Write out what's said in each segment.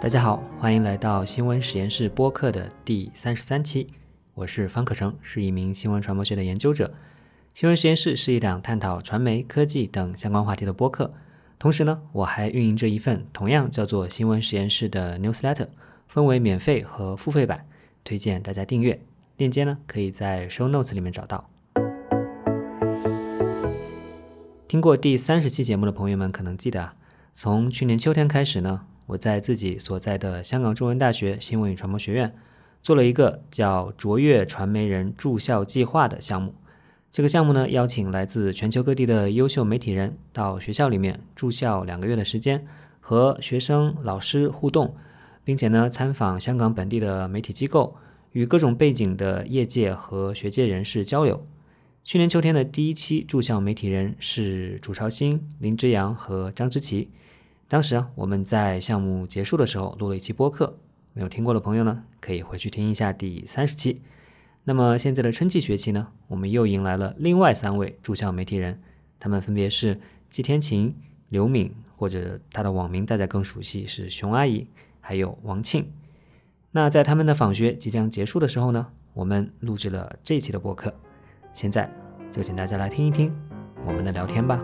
大家好，欢迎来到新闻实验室播客的第三十三期。我是方可成，是一名新闻传播学的研究者。新闻实验室是一档探讨传媒、科技等相关话题的播客。同时呢，我还运营着一份同样叫做新闻实验室的 newsletter，分为免费和付费版，推荐大家订阅。链接呢，可以在 show notes 里面找到。听过第三十期节目的朋友们可能记得啊，从去年秋天开始呢。我在自己所在的香港中文大学新闻与传播学院做了一个叫“卓越传媒人驻校计划”的项目。这个项目呢，邀请来自全球各地的优秀媒体人到学校里面住校两个月的时间，和学生、老师互动，并且呢，参访香港本地的媒体机构，与各种背景的业界和学界人士交流。去年秋天的第一期驻校媒体人是朱朝新、林之阳和张之奇。当时啊，我们在项目结束的时候录了一期播客，没有听过的朋友呢，可以回去听一下第三十期。那么现在的春季学期呢，我们又迎来了另外三位驻校媒体人，他们分别是季天晴、刘敏，或者他的网名大家更熟悉是熊阿姨，还有王庆。那在他们的访学即将结束的时候呢，我们录制了这一期的播客。现在就请大家来听一听我们的聊天吧。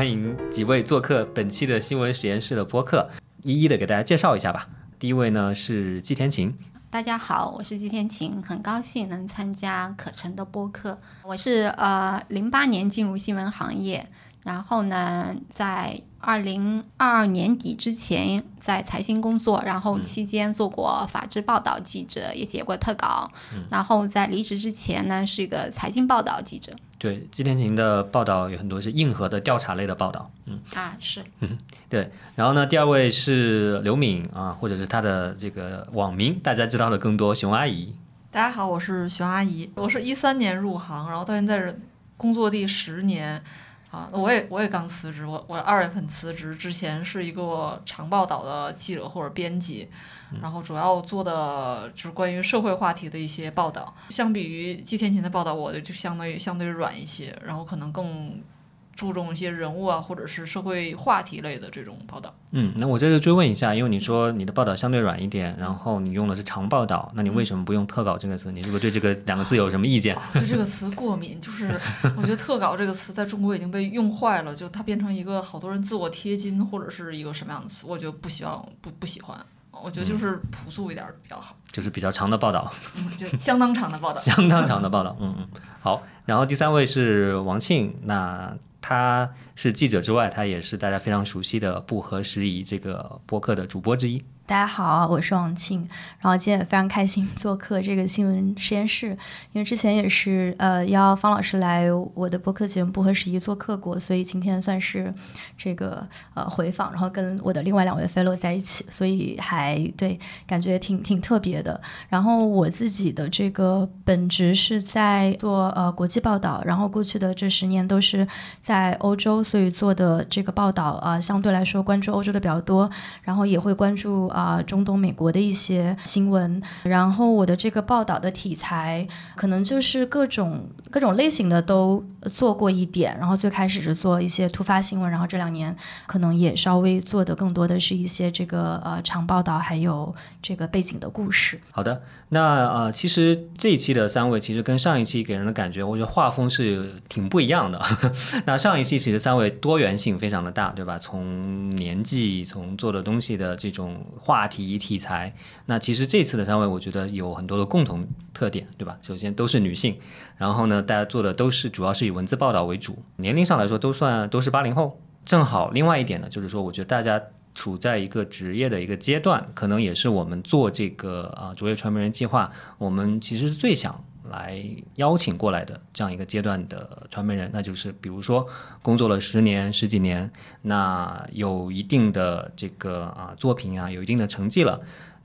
欢迎几位做客本期的新闻实验室的播客，一一的给大家介绍一下吧。第一位呢是季天晴，大家好，我是季天晴，很高兴能参加可成的播客。我是呃零八年进入新闻行业，然后呢在。二零二二年底之前在财新工作，然后期间做过法制报道记者，也写过特稿。然后在离职之前呢，是一个财经报道记者。对，季天晴的报道有很多是硬核的调查类的报道。嗯啊是。嗯 对。然后呢，第二位是刘敏啊，或者是他的这个网名，大家知道的更多，熊阿姨。大家好，我是熊阿姨，我是一三年入行，然后到现在工作第十年。啊，我也我也刚辞职，我我二月份辞职，之前是一个长报道的记者或者编辑，然后主要做的就是关于社会话题的一些报道。相比于季天琴的报道，我的就相当于相对软一些，然后可能更。注重一些人物啊，或者是社会话题类的这种报道。嗯，那我这就追问一下，因为你说你的报道相对软一点，然后你用的是长报道，那你为什么不用特稿这个词？你是不是对这个两个字有什么意见？对这个词过敏，就是我觉得特稿这个词在中国已经被用坏了，就它变成一个好多人自我贴金或者是一个什么样的词，我觉得不希望不不喜欢。我觉得就是朴素一点比较好，就是比较长的报道，就相当长的报道，相当长的报道。嗯嗯，好。然后第三位是王庆，那。他是记者之外，他也是大家非常熟悉的《不合时宜》这个播客的主播之一。大家好，我是王庆，然后今天也非常开心做客这个新闻实验室，因为之前也是呃邀方老师来我的播客节目《不合时宜》做客过，所以今天算是这个呃回访，然后跟我的另外两位 fellow 在一起，所以还对感觉挺挺特别的。然后我自己的这个本职是在做呃国际报道，然后过去的这十年都是在欧洲，所以做的这个报道啊相对来说关注欧洲的比较多，然后也会关注啊。啊，中东美国的一些新闻，然后我的这个报道的题材可能就是各种各种类型的都做过一点，然后最开始是做一些突发新闻，然后这两年可能也稍微做的更多的是一些这个呃长报道，还有这个背景的故事。好的，那呃其实这一期的三位其实跟上一期给人的感觉，我觉得画风是挺不一样的。那上一期其实三位多元性非常的大，对吧？从年纪，从做的东西的这种。话题题材，那其实这次的三位，我觉得有很多的共同特点，对吧？首先都是女性，然后呢，大家做的都是主要是以文字报道为主，年龄上来说都算都是八零后，正好。另外一点呢，就是说，我觉得大家处在一个职业的一个阶段，可能也是我们做这个啊卓越传媒人计划，我们其实是最想。来邀请过来的这样一个阶段的传媒人，那就是比如说工作了十年十几年，那有一定的这个啊作品啊，有一定的成绩了，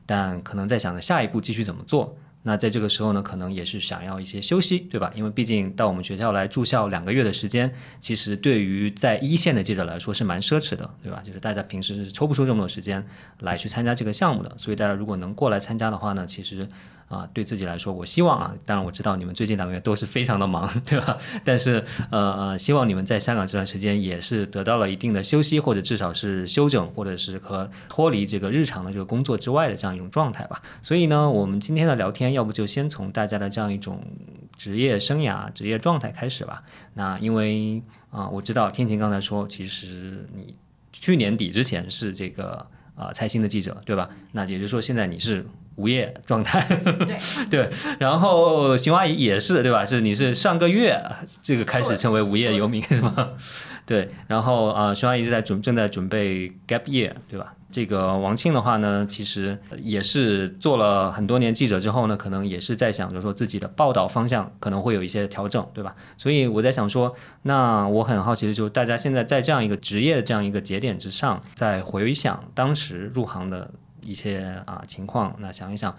但可能在想着下一步继续怎么做。那在这个时候呢，可能也是想要一些休息，对吧？因为毕竟到我们学校来住校两个月的时间，其实对于在一线的记者来说是蛮奢侈的，对吧？就是大家平时是抽不出这么多时间来去参加这个项目的，所以大家如果能过来参加的话呢，其实啊，对自己来说，我希望啊，当然我知道你们最近两个月都是非常的忙，对吧？但是呃呃，希望你们在香港这段时间也是得到了一定的休息，或者至少是休整，或者是和脱离这个日常的这个工作之外的这样一种状态吧。所以呢，我们今天的聊天，要不就先从大家的这样一种职业生涯、职业状态开始吧。那因为啊，我知道天晴刚才说，其实你去年底之前是这个呃财新的记者，对吧？那也就是说，现在你是。无业状态，对 对，然后熊阿姨也是对吧？是你是上个月这个开始成为无业游民是吗？对，然后啊，熊阿姨是在准正在准备 gap year 对吧？这个王庆的话呢，其实也是做了很多年记者之后呢，可能也是在想着说自己的报道方向可能会有一些调整，对吧？所以我在想说，那我很好奇的就是大家现在在这样一个职业的这样一个节点之上，在回想当时入行的。一些啊情况，那想一想，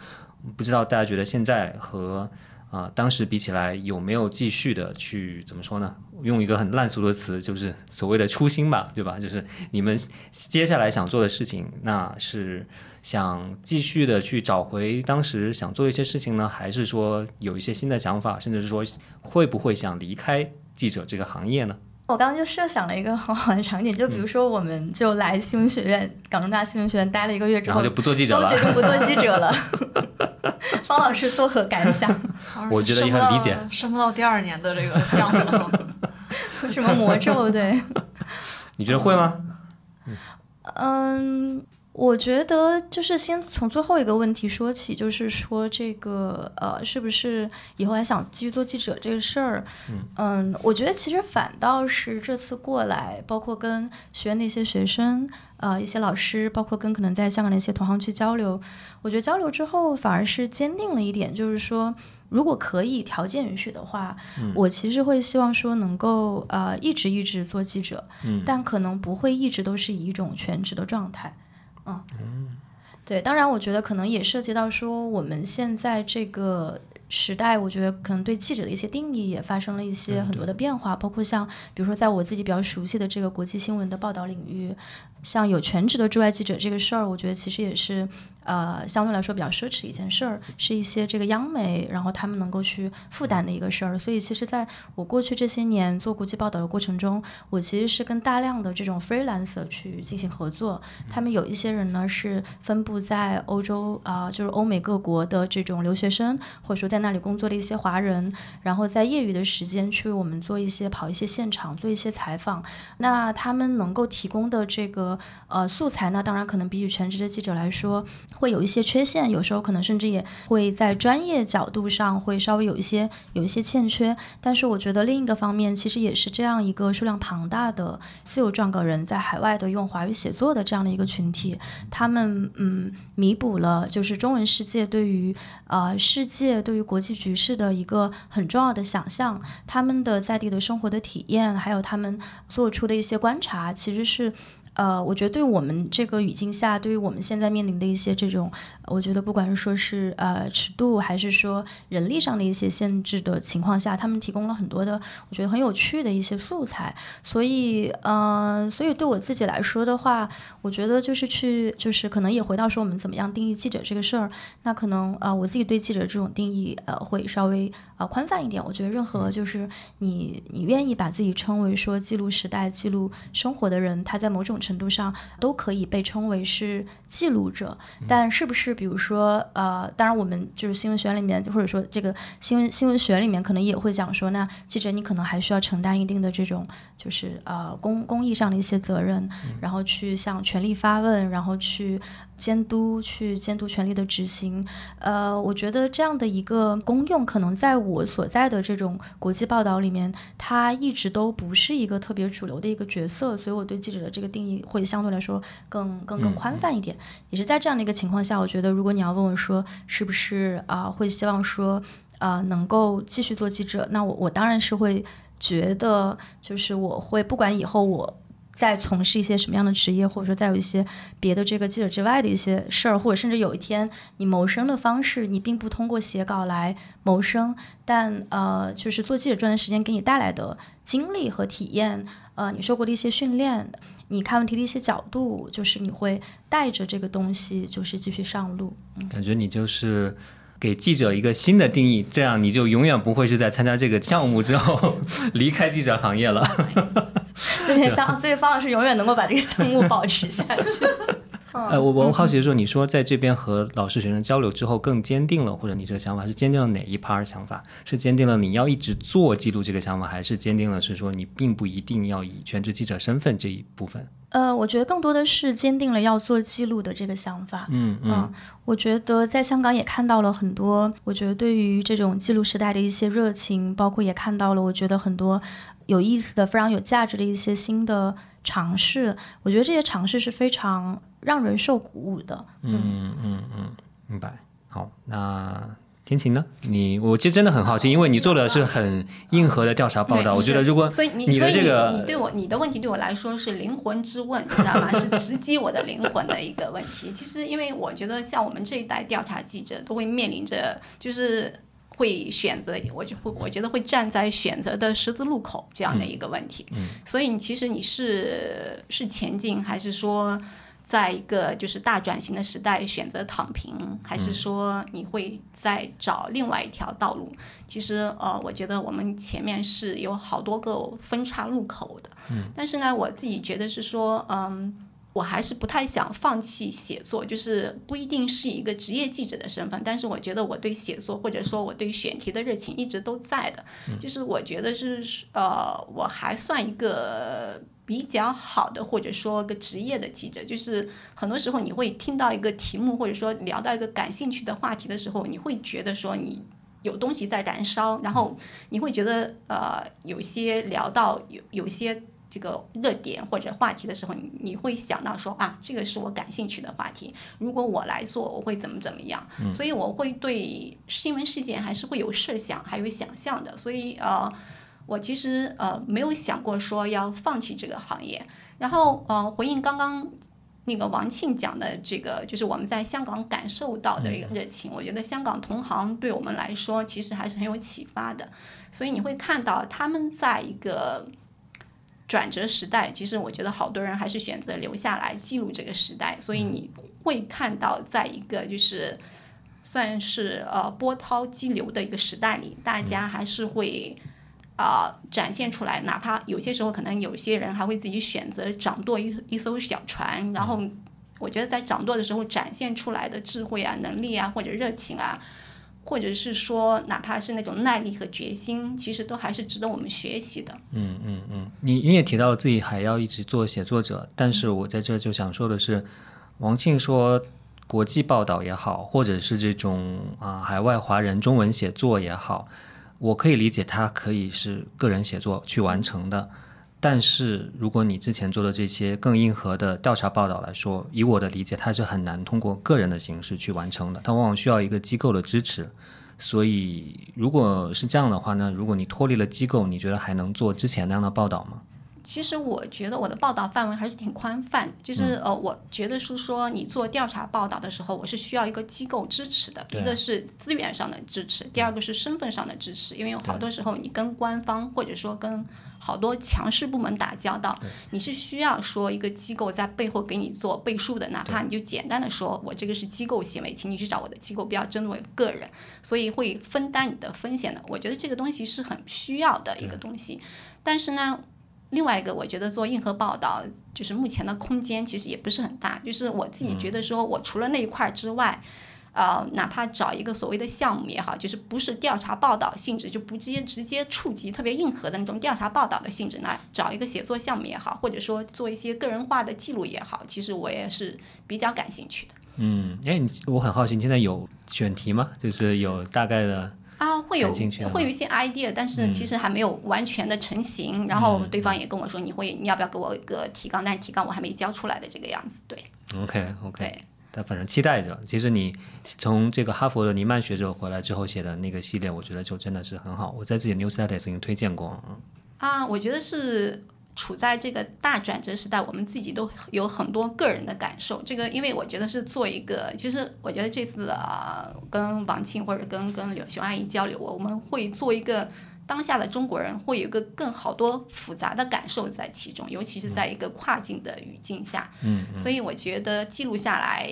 不知道大家觉得现在和啊当时比起来，有没有继续的去怎么说呢？用一个很烂俗的词，就是所谓的初心吧，对吧？就是你们接下来想做的事情，那是想继续的去找回当时想做一些事情呢，还是说有一些新的想法，甚至是说会不会想离开记者这个行业呢？我刚刚就设想了一个很好的场景，就比如说，我们就来新闻学院，港中大新闻学院待了一个月之后，就不做记者了，都决定不做记者了。方老师作何感想？我觉得也很理解，升不到第二年的这个项目了。什么魔咒？对，你觉得会吗？嗯。我觉得就是先从最后一个问题说起，就是说这个呃，是不是以后还想继续做记者这个事儿？嗯，我觉得其实反倒是这次过来，包括跟学院的一些学生，呃，一些老师，包括跟可能在香港的一些同行去交流，我觉得交流之后反而是坚定了一点，就是说如果可以条件允许的话，我其实会希望说能够呃一直一直做记者，但可能不会一直都是以一种全职的状态。嗯，对，当然，我觉得可能也涉及到说，我们现在这个时代，我觉得可能对记者的一些定义也发生了一些很多的变化，包括像，比如说，在我自己比较熟悉的这个国际新闻的报道领域，像有全职的驻外记者这个事儿，我觉得其实也是。呃，相对来说比较奢侈的一件事儿，是一些这个央媒，然后他们能够去负担的一个事儿。所以，其实在我过去这些年做国际报道的过程中，我其实是跟大量的这种 freelancer 去进行合作。他们有一些人呢是分布在欧洲啊，就是欧美各国的这种留学生，或者说在那里工作的一些华人，然后在业余的时间去为我们做一些跑一些现场，做一些采访。那他们能够提供的这个呃素材呢，当然可能比起全职的记者来说。会有一些缺陷，有时候可能甚至也会在专业角度上会稍微有一些有一些欠缺。但是我觉得另一个方面，其实也是这样一个数量庞大的自由撰稿人在海外的用华语写作的这样的一个群体，他们嗯弥补了就是中文世界对于呃世界对于国际局势的一个很重要的想象，他们的在地的生活的体验，还有他们做出的一些观察，其实是。呃，我觉得对我们这个语境下，对于我们现在面临的一些这种，我觉得不管是说是呃尺度，还是说人力上的一些限制的情况下，他们提供了很多的我觉得很有趣的一些素材。所以，嗯，所以对我自己来说的话，我觉得就是去，就是可能也回到说我们怎么样定义记者这个事儿。那可能呃，我自己对记者这种定义呃会稍微呃宽泛一点。我觉得任何就是你你愿意把自己称为说记录时代、记录生活的人，他在某种程度上都可以被称为是记录者，但是不是比如说呃，当然我们就是新闻学里面，或者说这个新闻新闻学里面可能也会讲说，那记者你可能还需要承担一定的这种就是呃公公益上的一些责任，然后去向权力发问，然后去。监督去监督权力的执行，呃，我觉得这样的一个功用，可能在我所在的这种国际报道里面，它一直都不是一个特别主流的一个角色，所以我对记者的这个定义会相对来说更更更宽泛一点。也是在这样的一个情况下，我觉得如果你要问我说是不是啊会希望说啊能够继续做记者，那我我当然是会觉得就是我会不管以后我。在从事一些什么样的职业，或者说在有一些别的这个记者之外的一些事儿，或者甚至有一天你谋生的方式，你并不通过写稿来谋生，但呃，就是做记者这段时间给你带来的经历和体验，呃，你受过的一些训练，你看问题的一些角度，就是你会带着这个东西，就是继续上路。感觉你就是。给记者一个新的定义，这样你就永远不会是在参加这个项目之后 离开记者行业了。有点像，所以方老师永远能够把这个项目保持下去。呃，我我好奇说，你说在这边和老师学生交流之后更坚定了，或者你这个想法是坚定了哪一 part 想法？是坚定了你要一直做记录这个想法，还是坚定了是说你并不一定要以全职记者身份这一部分？呃，我觉得更多的是坚定了要做记录的这个想法。嗯嗯，我觉得在香港也看到了很多，我觉得对于这种记录时代的一些热情，包括也看到了，我觉得很多有意思的、非常有价值的一些新的尝试。我觉得这些尝试是非常。让人受鼓舞的，嗯嗯嗯，明白。好，那天晴呢？你我其实真的很好奇，因为你做的是很硬核的调查报道。我觉得如果所以你你的这个你对我你的问题对我来说是灵魂之问，你知道吗？是直击我的灵魂的一个问题。其实因为我觉得像我们这一代调查记者都会面临着，就是会选择，我就会我觉得会站在选择的十字路口这样的一个问题。嗯，所以你其实你是是前进还是说？在一个就是大转型的时代，选择躺平，还是说你会再找另外一条道路？其实，呃，我觉得我们前面是有好多个分岔路口的。嗯。但是呢，我自己觉得是说，嗯，我还是不太想放弃写作，就是不一定是一个职业记者的身份，但是我觉得我对写作或者说我对选题的热情一直都在的。嗯。就是我觉得是，呃，我还算一个。比较好的，或者说个职业的记者，就是很多时候你会听到一个题目，或者说聊到一个感兴趣的话题的时候，你会觉得说你有东西在燃烧，然后你会觉得呃，有些聊到有有些这个热点或者话题的时候，你你会想到说啊，这个是我感兴趣的话题，如果我来做，我会怎么怎么样？所以我会对新闻事件还是会有设想，还有想象的，所以呃。我其实呃没有想过说要放弃这个行业，然后呃回应刚刚那个王庆讲的这个，就是我们在香港感受到的一个热情，我觉得香港同行对我们来说其实还是很有启发的，所以你会看到他们在一个转折时代，其实我觉得好多人还是选择留下来记录这个时代，所以你会看到在一个就是算是呃波涛激流的一个时代里，大家还是会。啊，展现出来，哪怕有些时候可能有些人还会自己选择掌舵一一艘小船，然后我觉得在掌舵的时候展现出来的智慧啊、能力啊，或者热情啊，或者是说哪怕是那种耐力和决心，其实都还是值得我们学习的。嗯嗯嗯，你你也提到了自己还要一直做写作者，但是我在这就想说的是，王庆说国际报道也好，或者是这种啊海外华人中文写作也好。我可以理解，它可以是个人写作去完成的，但是如果你之前做的这些更硬核的调查报道来说，以我的理解，它是很难通过个人的形式去完成的，它往往需要一个机构的支持。所以，如果是这样的话呢，如果你脱离了机构，你觉得还能做之前那样的报道吗？其实我觉得我的报道范围还是挺宽泛，就是呃，我觉得是说你做调查报道的时候，我是需要一个机构支持的，一个是资源上的支持，第二个是身份上的支持，因为有好多时候你跟官方或者说跟好多强势部门打交道，你是需要说一个机构在背后给你做背书的，哪怕你就简单的说我这个是机构行为，请你去找我的机构，不要针对个人，所以会分担你的风险的。我觉得这个东西是很需要的一个东西，但是呢。另外一个，我觉得做硬核报道，就是目前的空间其实也不是很大。就是我自己觉得，说我除了那一块之外，呃，哪怕找一个所谓的项目也好，就是不是调查报道性质，就不直接直接触及特别硬核的那种调查报道的性质，那找一个写作项目也好，或者说做一些个人化的记录也好，其实我也是比较感兴趣的。嗯，哎，你我很好奇，你现在有选题吗？就是有大概的。啊，会有会有一些 idea，但是其实还没有完全的成型。然后对方也跟我说，你会你要不要给我一个提纲？但是提纲我还没交出来的这个样子。对，OK OK。对，但反正期待着。其实你从这个哈佛的尼曼学者回来之后写的那个系列，我觉得就真的是很好。我在自己的 newsletter 已经推荐过。啊，我觉得是。处在这个大转折时代，我们自己都有很多个人的感受。这个，因为我觉得是做一个，其实我觉得这次啊，跟王庆或者跟跟刘熊阿姨交流，我们会做一个当下的中国人，会有一个更好多复杂的感受在其中，尤其是在一个跨境的语境下。嗯。所以我觉得记录下来，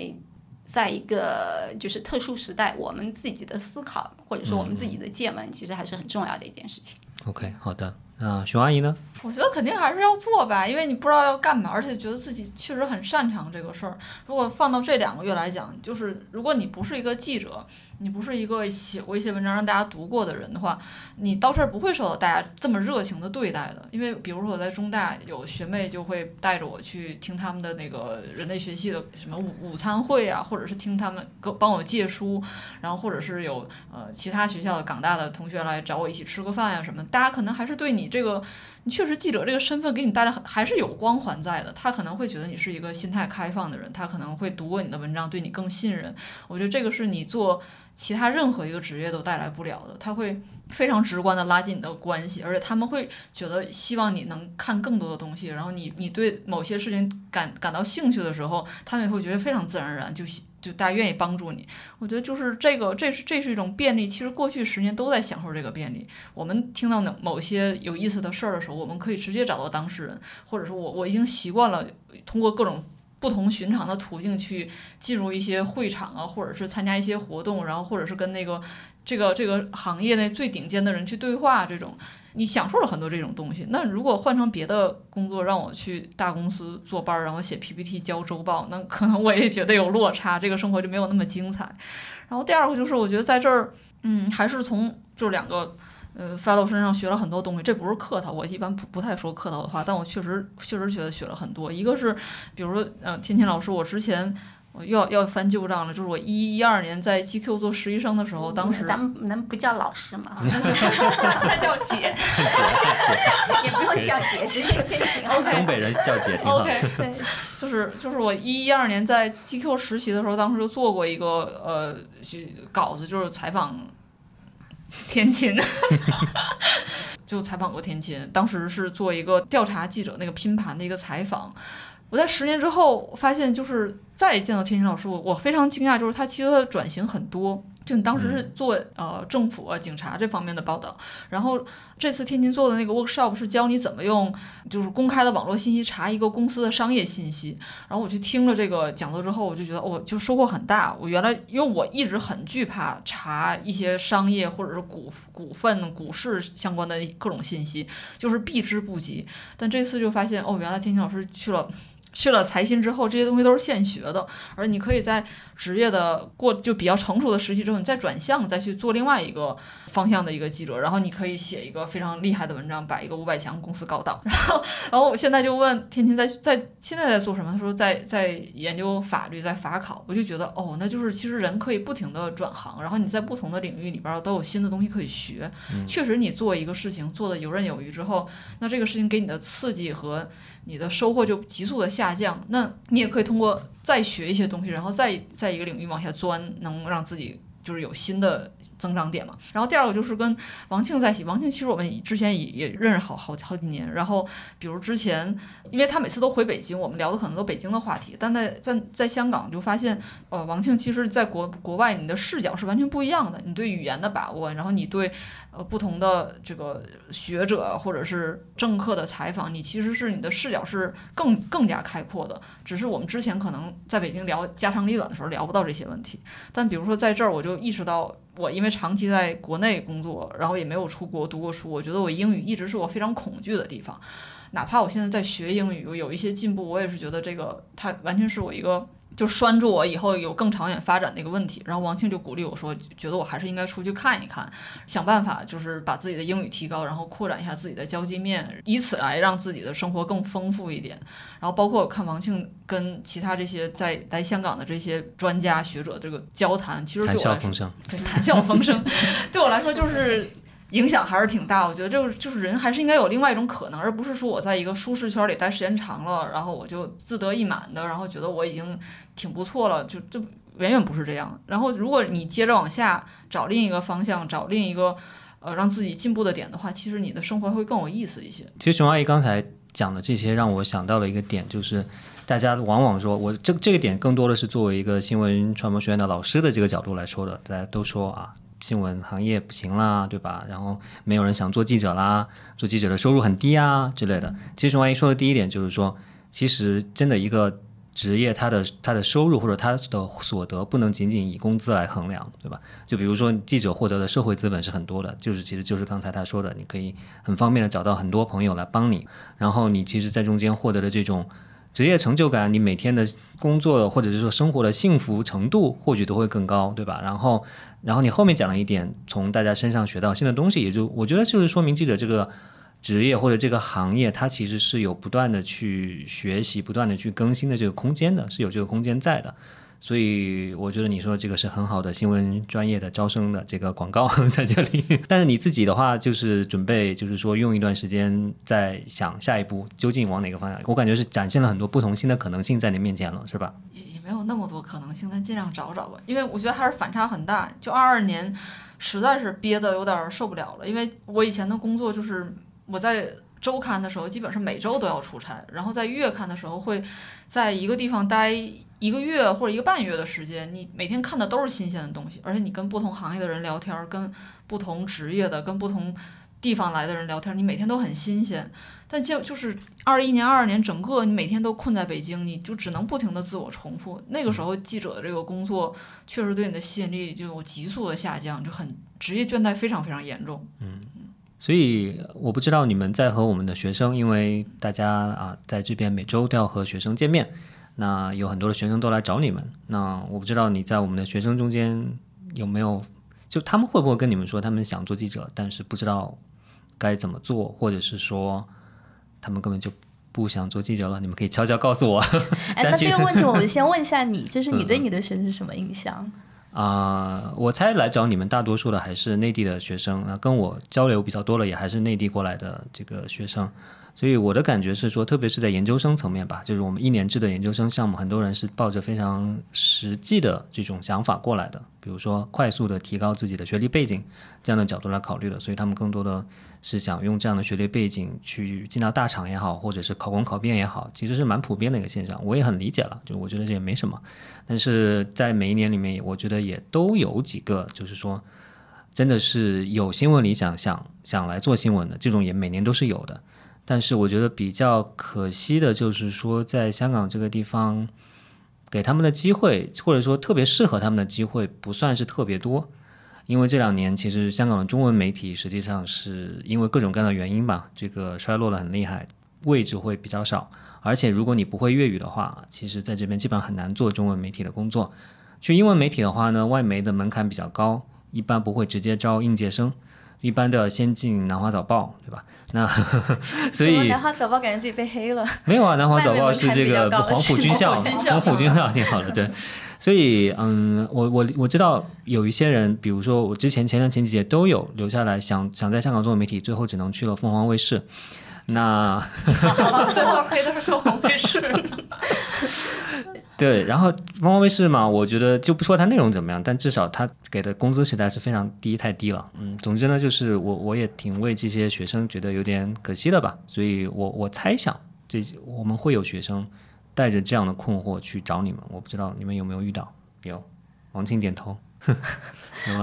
在一个就是特殊时代，我们自己的思考或者说我们自己的见闻，其实还是很重要的一件事情。OK，好的。那熊阿姨呢？我觉得肯定还是要做吧，因为你不知道要干嘛，而且觉得自己确实很擅长这个事儿。如果放到这两个月来讲，就是如果你不是一个记者，你不是一个写过一些文章让大家读过的人的话，你到这儿不会受到大家这么热情的对待的。因为比如说我在中大有学妹就会带着我去听他们的那个人类学系的什么午午餐会啊，或者是听他们给帮我借书，然后或者是有呃其他学校的港大的同学来找我一起吃个饭呀、什么，大家可能还是对你你这个。你确实记者这个身份给你带来还是有光环在的，他可能会觉得你是一个心态开放的人，他可能会读过你的文章，对你更信任。我觉得这个是你做其他任何一个职业都带来不了的，他会非常直观的拉近你的关系，而且他们会觉得希望你能看更多的东西，然后你你对某些事情感感到兴趣的时候，他们也会觉得非常自然而然就就大家愿意帮助你。我觉得就是这个，这是这是一种便利。其实过去十年都在享受这个便利。我们听到某某些有意思的事儿的时候，我们可以直接找到当事人，或者说我我已经习惯了通过各种不同寻常的途径去进入一些会场啊，或者是参加一些活动，然后或者是跟那个这个这个行业内最顶尖的人去对话，这种你享受了很多这种东西。那如果换成别的工作，让我去大公司坐班儿，让我写 PPT、交周报，那可能我也觉得有落差，这个生活就没有那么精彩。然后第二个就是，我觉得在这儿，嗯，还是从就两个。呃，fellow 身上学了很多东西，这不是客套，我一般不不太说客套的话，但我确实确实觉得学了很多。一个是，比如说，呃，天天老师，我之前我又要要翻旧账了，就是我一一二年在 GQ 做实习生的时候，当时咱们能不叫老师吗？那叫姐 也不用叫姐，直接天晴。东北人叫姐挺好。，OK，对，就是就是我一一二年在 GQ 实习的时候，当时就做过一个呃去稿子，就是采访天琴。就采访过天琴，当时是做一个调查记者那个拼盘的一个采访。我在十年之后发现，就是再见到天津老师，我我非常惊讶，就是他其实他的转型很多。就你当时是做呃政府啊、警察这方面的报道，然后这次天津做的那个 workshop 是教你怎么用就是公开的网络信息查一个公司的商业信息。然后我去听了这个讲座之后，我就觉得哦，就收获很大。我原来因为我一直很惧怕查一些商业或者是股股份、股市相关的各种信息，就是避之不及。但这次就发现哦，原来天津老师去了。去了财新之后，这些东西都是现学的，而你可以在职业的过就比较成熟的实习之后，你再转向，再去做另外一个方向的一个记者，然后你可以写一个非常厉害的文章，把一个五百强公司搞倒。然后，然后我现在就问天天在在现在在做什么？他说在在研究法律，在法考。我就觉得哦，那就是其实人可以不停的转行，然后你在不同的领域里边都有新的东西可以学。确实，你做一个事情做的游刃有余之后，那这个事情给你的刺激和你的收获就急速的下降，那你也可以通过再学一些东西，然后再在一个领域往下钻，能让自己就是有新的增长点嘛。然后第二个就是跟王庆在一起，王庆其实我们之前也也认识好好好几年。然后比如之前，因为他每次都回北京，我们聊的可能都北京的话题，但在在在香港就发现，呃，王庆其实在国国外你的视角是完全不一样的，你对语言的把握，然后你对呃不同的这个学者或者是政客的采访，你其实是你的视角是更更加开阔的。只是我们之前可能在北京聊家长里短的时候聊不到这些问题，但比如说在这儿，我就意识到，我因为长期在国内工作，然后也没有出国读过书，我觉得我英语一直是我非常恐惧的地方。哪怕我现在在学英语，我有一些进步，我也是觉得这个它完全是我一个。就拴住我以后有更长远发展的一个问题，然后王庆就鼓励我说，觉得我还是应该出去看一看，想办法就是把自己的英语提高，然后扩展一下自己的交际面，以此来让自己的生活更丰富一点。然后包括我看王庆跟其他这些在来香港的这些专家学者这个交谈，其实对谈我来说，谈笑风生，对我来说就是影响还是挺大。我觉得就是就是人还是应该有另外一种可能，而不是说我在一个舒适圈里待时间长了，然后我就自得意满的，然后觉得我已经挺不错了，就就远远不是这样。然后如果你接着往下找另一个方向，找另一个呃让自己进步的点的话，其实你的生活会更有意思一些。其实熊阿姨刚才讲的这些，让我想到了一个点，就是大家往往说我这这个点更多的是作为一个新闻传播学院的老师的这个角度来说的。大家都说啊，新闻行业不行啦，对吧？然后没有人想做记者啦，做记者的收入很低啊之类的。其实熊阿姨说的第一点就是说，其实真的一个职业他的他的收入或者他的所得不能仅仅以工资来衡量，对吧？就比如说记者获得的社会资本是很多的，就是其实就是刚才他说的，你可以很方便的找到很多朋友来帮你，然后你其实在中间获得的这种职业成就感，你每天的工作或者是说生活的幸福程度或许都会更高，对吧？然后然后你后面讲了一点，从大家身上学到新的东西，也就我觉得就是说明记者这个。职业或者这个行业，它其实是有不断的去学习、不断的去更新的这个空间的，是有这个空间在的。所以我觉得你说这个是很好的新闻专业的招生的这个广告 在这里。但是你自己的话，就是准备就是说用一段时间再想下一步究竟往哪个方向。我感觉是展现了很多不同新的可能性在你面前了，是吧？没有那么多可能性，但尽量找找吧。因为我觉得还是反差很大。就二二年，实在是憋得有点受不了了，因为我以前的工作就是。我在周刊的时候，基本上每周都要出差，然后在月刊的时候，会在一个地方待一个月或者一个半月的时间。你每天看的都是新鲜的东西，而且你跟不同行业的人聊天，跟不同职业的、跟不同地方来的人聊天，你每天都很新鲜。但就就是二一年、二二年，整个你每天都困在北京，你就只能不停的自我重复。那个时候，记者的这个工作确实对你的吸引力就急速的下降，就很职业倦怠非常非常严重。嗯。所以我不知道你们在和我们的学生，因为大家啊在这边每周都要和学生见面，那有很多的学生都来找你们。那我不知道你在我们的学生中间有没有，就他们会不会跟你们说他们想做记者，但是不知道该怎么做，或者是说他们根本就不想做记者了？你们可以悄悄告诉我。哎，那这个问题我们先问一下你，就是你 对你的学生是什么印象？啊，我猜来找你们大多数的还是内地的学生，那跟我交流比较多了，也还是内地过来的这个学生。所以我的感觉是说，特别是在研究生层面吧，就是我们一年制的研究生项目，很多人是抱着非常实际的这种想法过来的，比如说快速的提高自己的学历背景这样的角度来考虑的，所以他们更多的是想用这样的学历背景去进到大厂也好，或者是考公考编也好，其实是蛮普遍的一个现象，我也很理解了，就我觉得这也没什么。但是在每一年里面，我觉得也都有几个，就是说真的是有新闻理想，想想来做新闻的这种，也每年都是有的。但是我觉得比较可惜的就是说，在香港这个地方，给他们的机会，或者说特别适合他们的机会，不算是特别多。因为这两年其实香港的中文媒体实际上是因为各种各样的原因吧，这个衰落的很厉害，位置会比较少。而且如果你不会粤语的话，其实在这边基本上很难做中文媒体的工作。去英文媒体的话呢，外媒的门槛比较高，一般不会直接招应届生。一般都要先进南华早报，对吧？那 所以南华早报感觉自己被黑了。没有啊，南华早报是这个黄埔军校，黄埔军校挺好的，对。所以嗯，我我我知道有一些人，比如说我之前前两前几届都有留下来，想想在香港做媒体，最后只能去了凤凰卫视。那 最后黑的是凤凰卫视。对，然后凤凰卫视嘛，我觉得就不说它内容怎么样，但至少它给的工资实在是非常低，太低了。嗯，总之呢，就是我我也挺为这些学生觉得有点可惜的吧。所以我我猜想，这我们会有学生带着这样的困惑去找你们，我不知道你们有没有遇到？有，王庆点头。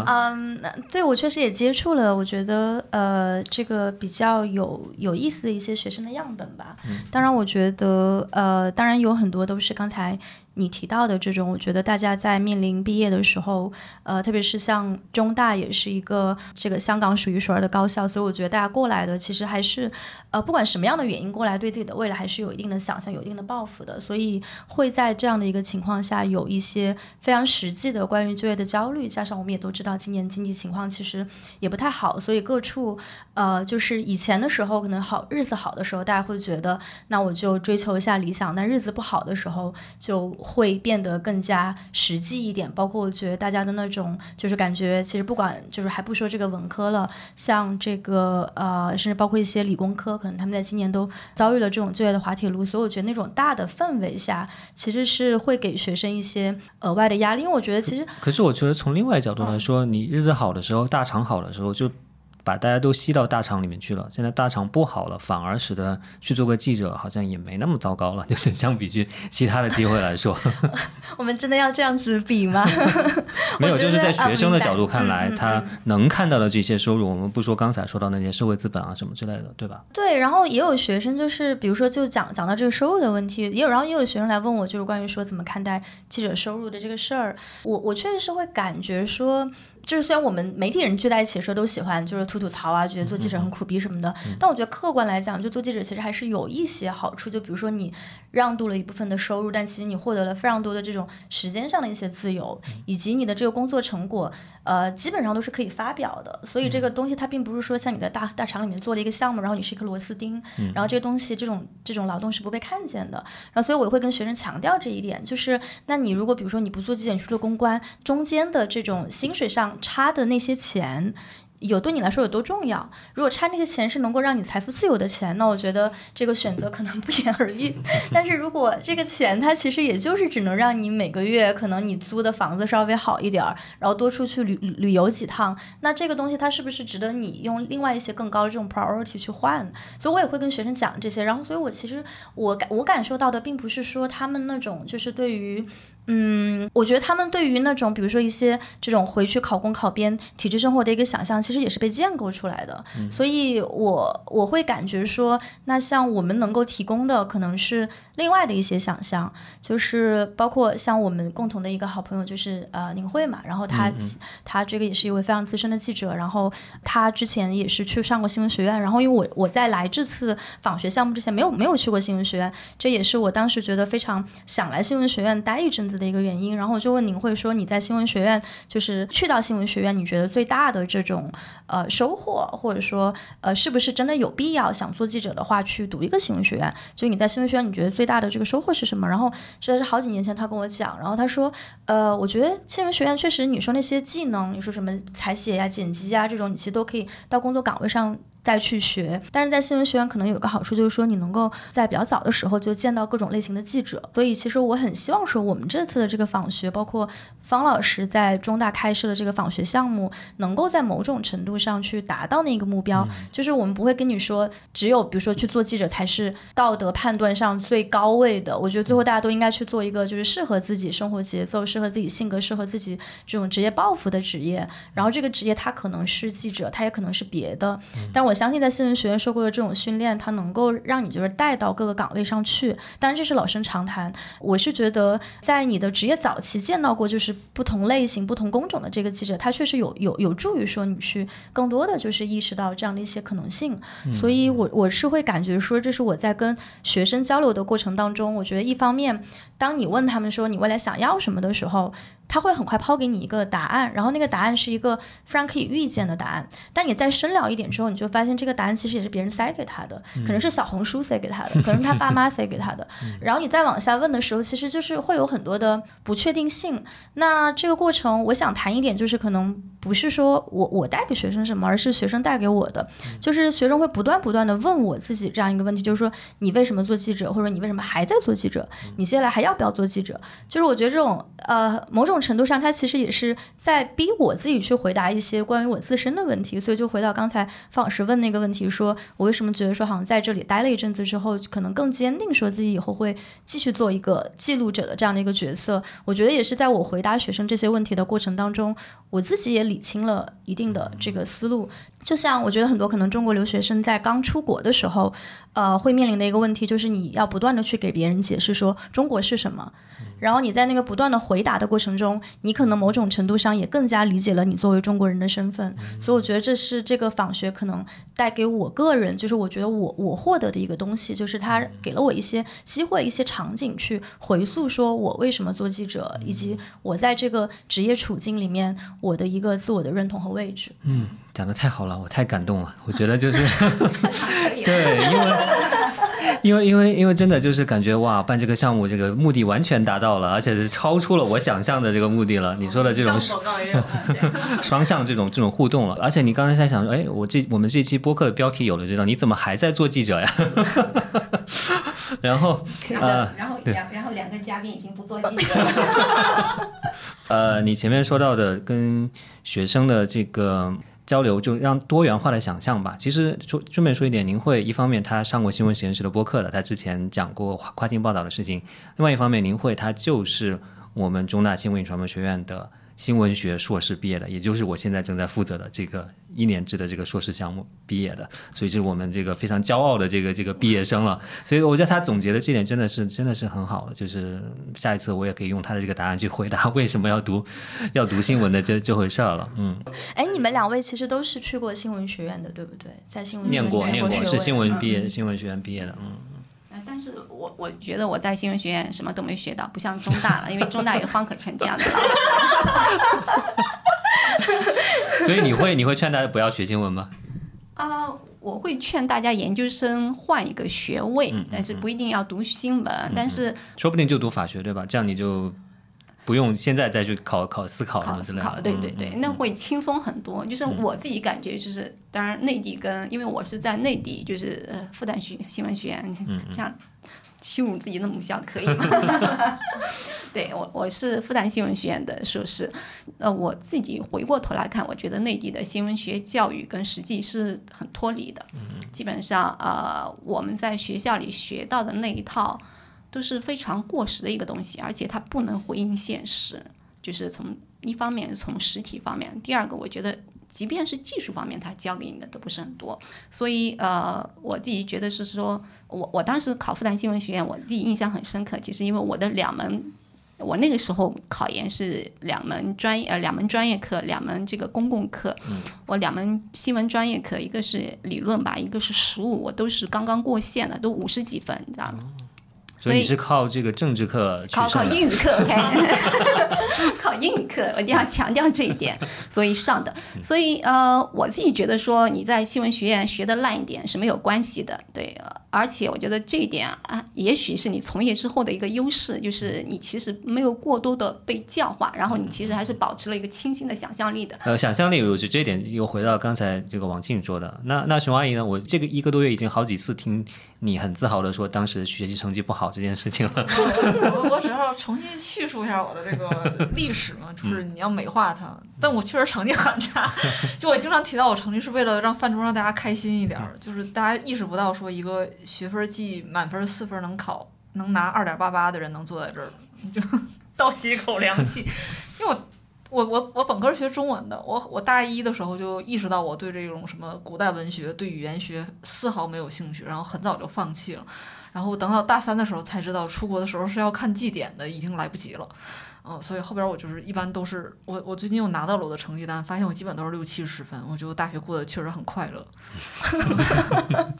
嗯，对我确实也接触了，我觉得呃，这个比较有有意思的一些学生的样本吧。当然，我觉得呃，当然有很多都是刚才。你提到的这种，我觉得大家在面临毕业的时候，呃，特别是像中大也是一个这个香港数一数二的高校，所以我觉得大家过来的其实还是，呃，不管什么样的原因过来，对自己的未来还是有一定的想象、有一定的抱负的，所以会在这样的一个情况下有一些非常实际的关于就业的焦虑，加上我们也都知道今年经济情况其实也不太好，所以各处，呃，就是以前的时候可能好日子好的时候，大家会觉得那我就追求一下理想，但日子不好的时候就。会变得更加实际一点，包括我觉得大家的那种，就是感觉其实不管就是还不说这个文科了，像这个呃，甚至包括一些理工科，可能他们在今年都遭遇了这种就业的滑铁卢，所以我觉得那种大的氛围下，其实是会给学生一些额外的压力。因为我觉得其实，可是我觉得从另外角度来说，你日子好的时候，大厂好的时候就。把大家都吸到大厂里面去了。现在大厂不好了，反而使得去做个记者好像也没那么糟糕了。就是相比去其他的机会来说，我们真的要这样子比吗？没有，就是在学生的角度啊看来，他能看到的这些收入，我们不说刚才说到那些社会资本啊什么之类的，对吧？对，然后也有学生就是，比如说就讲讲到这个收入的问题，也有，然后也有学生来问我，就是关于说怎么看待记者收入的这个事儿。我我确实是会感觉说，就是虽然我们媒体人聚在一起的时候都喜欢就是吐吐槽啊，觉得做记者很苦逼什么的，但我觉得客观来讲，就做记者其实还是有一些好处，就比如说你让渡了一部分的收入，但其实你获得了非常多的这种时间上的一些自由，以及你的这个工作成果，呃，基本上都是可以发表的。所以这个东西它并不是说像你在大大厂里面做了一个项目，然后你是一颗螺丝钉，然后这个东西这种这种劳动是不被看见的。然后所以我会跟学生强调这一点，就是那你如果比如说你不做纪检，你去做公关，中间的这种薪水上差的那些钱。有对你来说有多重要？如果差那些钱是能够让你财富自由的钱，那我觉得这个选择可能不言而喻。但是如果这个钱它其实也就是只能让你每个月可能你租的房子稍微好一点儿，然后多出去旅旅旅游几趟，那这个东西它是不是值得你用另外一些更高的这种 priority 去换？所以我也会跟学生讲这些。然后，所以我其实我感我感受到的并不是说他们那种就是对于。嗯，我觉得他们对于那种，比如说一些这种回去考公考编体制生活的一个想象，其实也是被建构出来的。所以我我会感觉说，那像我们能够提供的，可能是另外的一些想象，就是包括像我们共同的一个好朋友，就是呃宁慧嘛，然后他、他这个也是一位非常资深的记者，然后他之前也是去上过新闻学院，然后因为我我在来这次访学项目之前没有没有去过新闻学院，这也是我当时觉得非常想来新闻学院待一阵子的一个原因。然后我就问宁慧说，你在新闻学院就是去到新闻学院，你觉得最大的这种呃收获，或者说呃是不是真的有必要想做记者的话去读一个新闻学院？就你在新闻学院，你觉得最最大的这个收获是什么？然后这是好几年前他跟我讲，然后他说，呃，我觉得新闻学院确实你说那些技能，你说什么采写呀、剪辑呀这种，你其实都可以到工作岗位上。再去学，但是在新闻学院可能有个好处，就是说你能够在比较早的时候就见到各种类型的记者，所以其实我很希望说我们这次的这个访学，包括方老师在中大开设的这个访学项目，能够在某种程度上去达到那个目标，就是我们不会跟你说只有比如说去做记者才是道德判断上最高位的，我觉得最后大家都应该去做一个就是适合自己生活节奏、适合自己性格、适合自己这种职业抱负的职业，然后这个职业它可能是记者，它也可能是别的，但我相信在新闻学院受过的这种训练，它能够让你就是带到各个岗位上去。当然这是老生常谈。我是觉得在你的职业早期见到过就是不同类型、不同工种的这个记者，他确实有有有助于说你去更多的就是意识到这样的一些可能性。所以我我是会感觉说，这是我在跟学生交流的过程当中，我觉得一方面，当你问他们说你未来想要什么的时候。他会很快抛给你一个答案，然后那个答案是一个非常可以预见的答案。但你再深聊一点之后，你就发现这个答案其实也是别人塞给他的，可能是小红书塞给他的，可能是他爸妈塞给他的。然后你再往下问的时候，其实就是会有很多的不确定性。那这个过程，我想谈一点，就是可能不是说我我带给学生什么，而是学生带给我的，就是学生会不断不断的问我自己这样一个问题，就是说你为什么做记者，或者你为什么还在做记者？你接下来还要要不要做记者？就是我觉得这种呃某种程度上，它其实也是在逼我自己去回答一些关于我自身的问题。所以就回到刚才方老师问那个问题，说我为什么觉得说好像在这里待了一阵子之后，可能更坚定说自己以后会继续做一个记录者的这样的一个角色。我觉得也是在我回答学生这些问题的过程当中，我自己也理清了一定的这个思路。就像我觉得很多可能中国留学生在刚出国的时候，呃，会面临的一个问题就是你要不断的去给别人解释说中国是什么。然后你在那个不断的回答的过程中，你可能某种程度上也更加理解了你作为中国人的身份。所以我觉得这是这个访学可能带给我个人，就是我觉得我我获得的一个东西，就是它给了我一些机会、一些场景去回溯，说我为什么做记者，以及我在这个职业处境里面我的一个自我的认同和位置。嗯，讲的太好了，我太感动了。我觉得就是。对，因为。因为因为因为真的就是感觉哇，办这个项目这个目的完全达到了，而且是超出了我想象的这个目的了。你说的这种 双向这种这种互动了，而且你刚才在想说，哎，我这我们这期播客的标题有了这道，你怎么还在做记者呀？然后呃，然后两然后两个嘉宾已经不做记者了。呃，你前面说到的跟学生的这个。交流，就让多元化的想象吧。其实说顺便说一点，您会一方面他上过新闻实验室的播客的，他之前讲过跨境报道的事情；另外一方面，您会他就是我们中大新闻与传播学院的。新闻学硕士毕业的，也就是我现在正在负责的这个一年制的这个硕士项目毕业的，所以是我们这个非常骄傲的这个这个毕业生了。所以我觉得他总结的这点真的是真的是很好的，就是下一次我也可以用他的这个答案去回答为什么要读要读新闻的这这回事儿了。嗯，哎，你们两位其实都是去过新闻学院的，对不对？在新闻念过念过是新闻毕业嗯新闻学院毕业的，嗯。呃但是我我觉得我在新闻学院什么都没学到，不像中大了，因为中大有方可成这样的老师。所以你会你会劝大家不要学新闻吗？啊、我会劝大家研究生换一个学位，嗯但是不一定要读新闻。但是说不定就读法学对吧？这样你就不用现在再去考考思考什么之类的。考思考，对对对，嗯那会轻松很多。就是我自己感觉，就是当然内地跟，因为我是在内地，就是呃复旦学新闻学院，嗯这样羞辱自己的母校可以吗？对我我是复旦新闻学院的硕士，呃，我自己回过头来看，我觉得内地的新闻学教育跟实际是很脱离的。基本上呃，我们在学校里学到的那一套都是非常过时的一个东西，而且它不能回应现实。就是从一方面从实体方面，第二个我觉得即便是技术方面，他教给你的都不是很多。所以呃，我自己觉得是说，我我当时考复旦新闻学院，我自己印象很深刻，其实因为我的两门。我那个时候考研是两门专业呃两门专业课，两门这个公共课。我两门新闻专业课，一个是理论吧，一个是实务，我都是刚刚过线的，都五十几分，你知道吗？所以你是靠这个政治课取考考。英语课，OK，考英语课，我一定要强调这一点，所以上的。所以呃，我自己觉得说你在新闻学院学的烂一点是没有关系的，对。呃而且我觉得这一点啊，也许是你从业之后的一个优势，就是你其实没有过多的被教化，然后你其实还是保持了一个清新的想象力的。呃，想象力，我觉得这一点又回到刚才这个王静说的。那那熊阿姨呢？我这个一个多月已经好几次听你很自豪的说当时学习成绩不好这件事情了。我我只要重新叙述一下我的这个历史嘛，就是你要美化它，但我确实成绩很差。就我经常提到我成绩是为了让饭桌上大家开心一点儿，就是大家意识不到说一个学分计满分四分能考能拿二点八八的人能坐在这儿，你就 倒吸一口凉气。因为我我我我本科是学中文的，我我大一的时候就意识到我对这种什么古代文学、对语言学丝毫没有兴趣，然后很早就放弃了。然后等到大三的时候才知道，出国的时候是要看绩点的，已经来不及了。嗯，所以后边我就是一般都是我我最近又拿到了我的成绩单，发现我基本都是六七十分，我觉得大学过得确实很快乐。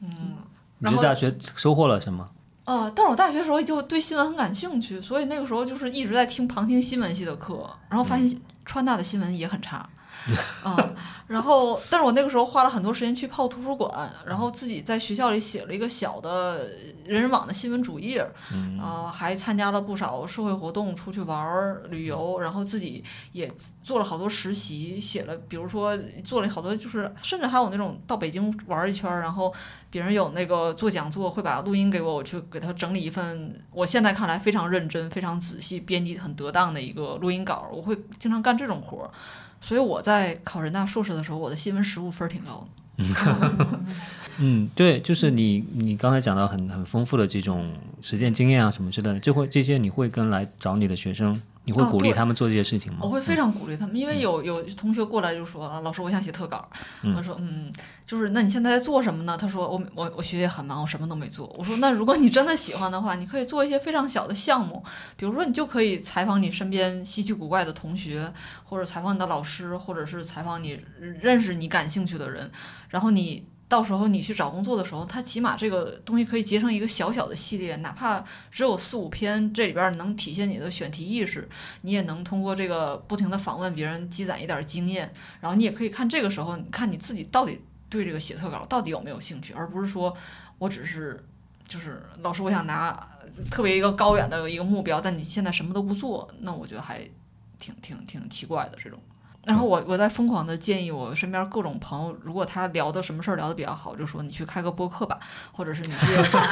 嗯，你觉得大学收获了什么？呃，但是我大学时候就对新闻很感兴趣，所以那个时候就是一直在听旁听新闻系的课，然后发现川大的新闻也很差。嗯，然后，但是我那个时候花了很多时间去泡图书馆，然后自己在学校里写了一个小的人人网的新闻主页，嗯啊、还参加了不少社会活动，出去玩儿、旅游，然后自己也做了好多实习，写了，比如说做了好多，就是甚至还有那种到北京玩儿一圈儿，然后别人有那个做讲座，会把录音给我，我去给他整理一份，我现在看来非常认真、非常仔细、编辑很得当的一个录音稿，我会经常干这种活儿。所以我在考人大硕士的时候，我的新闻实务分儿挺高的。嗯，对，就是你你刚才讲到很很丰富的这种实践经验啊什么之类的，就会这些你会跟来找你的学生，你会哦鼓励他们做这些事情吗？我会非常鼓励他们，因为有有同学过来就说啊，老师，我想写特稿。嗯我说嗯，就是那你现在在做什么呢？他说我我我学业很忙，我什么都没做。我说那如果你真的喜欢的话，你可以做一些非常小的项目，比如说你就可以采访你身边稀奇古怪的同学，或者采访你的老师，或者是采访你认识你感兴趣的人，然后你。到时候你去找工作的时候，它起码这个东西可以结成一个小小的系列，哪怕只有四五篇，这里边能体现你的选题意识，你也能通过这个不停的访问别人，积攒一点经验，然后你也可以看这个时候，你看你自己到底对这个写特稿到底有没有兴趣，而不是说我只是就是老师我想拿特别一个高远的一个目标，但你现在什么都不做，那我觉得还挺挺挺奇怪的这种。然后我我在疯狂的建议我身边各种朋友，如果他聊的什么事儿聊的比较好，就说你去开个播客吧，或者是你去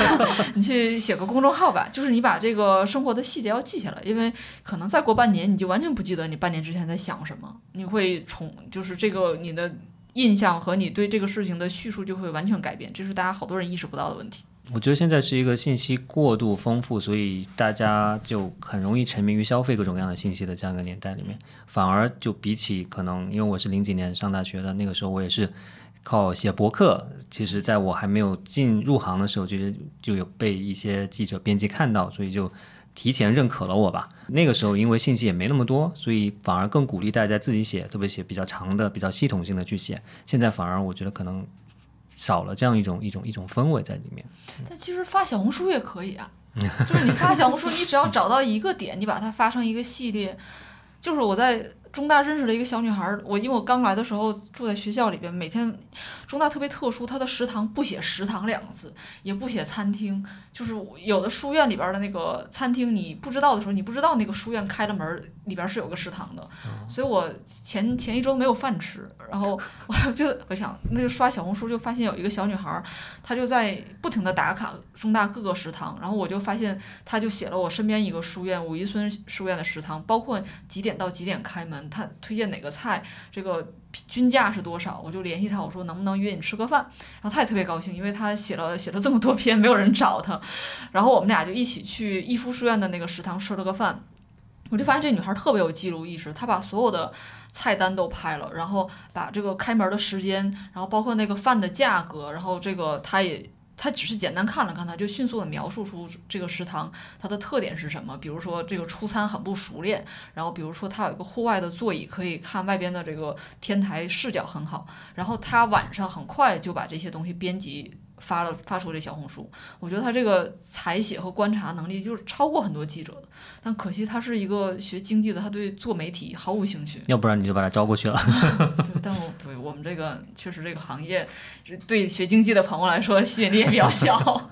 你去写个公众号吧，就是你把这个生活的细节要记下来，因为可能再过半年你就完全不记得你半年之前在想什么，你会重就是这个你的印象和你对这个事情的叙述就会完全改变，这是大家好多人意识不到的问题。我觉得现在是一个信息过度丰富，所以大家就很容易沉迷于消费各种各样的信息的这样一个年代里面，反而就比起可能，因为我是零几年上大学的，那个时候我也是靠写博客。其实，在我还没有进入行的时候，就是就有被一些记者编辑看到，所以就提前认可了我吧。那个时候因为信息也没那么多，所以反而更鼓励大家自己写，特别写比较长的、比较系统性的去写。现在反而我觉得可能。少了这样一种一种一种氛围在里面，但其实发小红书也可以啊，就是你发小红书，你只要找到一个点，你把它发成一个系列，就是我在。中大认识了一个小女孩儿，我因为我刚来的时候住在学校里边，每天中大特别特殊，它的食堂不写食堂两个字，也不写餐厅，就是有的书院里边的那个餐厅，你不知道的时候，你不知道那个书院开了门里边是有个食堂的，所以我前前一周没有饭吃，然后 我就我想那就刷小红书就发现有一个小女孩儿，她就在不停的打卡中大各个食堂，然后我就发现她就写了我身边一个书院武夷村书院的食堂，包括几点到几点开门。他推荐哪个菜，这个均价是多少？我就联系他，我说能不能约你吃个饭？然后他也特别高兴，因为他写了写了这么多篇，没有人找他。然后我们俩就一起去逸夫书院的那个食堂吃了个饭。我就发现这女孩特别有记录意识，她把所有的菜单都拍了，然后把这个开门的时间，然后包括那个饭的价格，然后这个她也。他只是简单看了看，他就迅速的描述出这个食堂它的特点是什么。比如说这个出餐很不熟练，然后比如说它有一个户外的座椅，可以看外边的这个天台，视角很好。然后他晚上很快就把这些东西编辑。发了发出这小红书，我觉得他这个采写和观察能力就是超过很多记者的，但可惜他是一个学经济的，他对做媒体毫无兴趣。要不然你就把他招过去了。对，但我对我们这个确实这个行业，对学经济的朋友来说吸引力也比较小。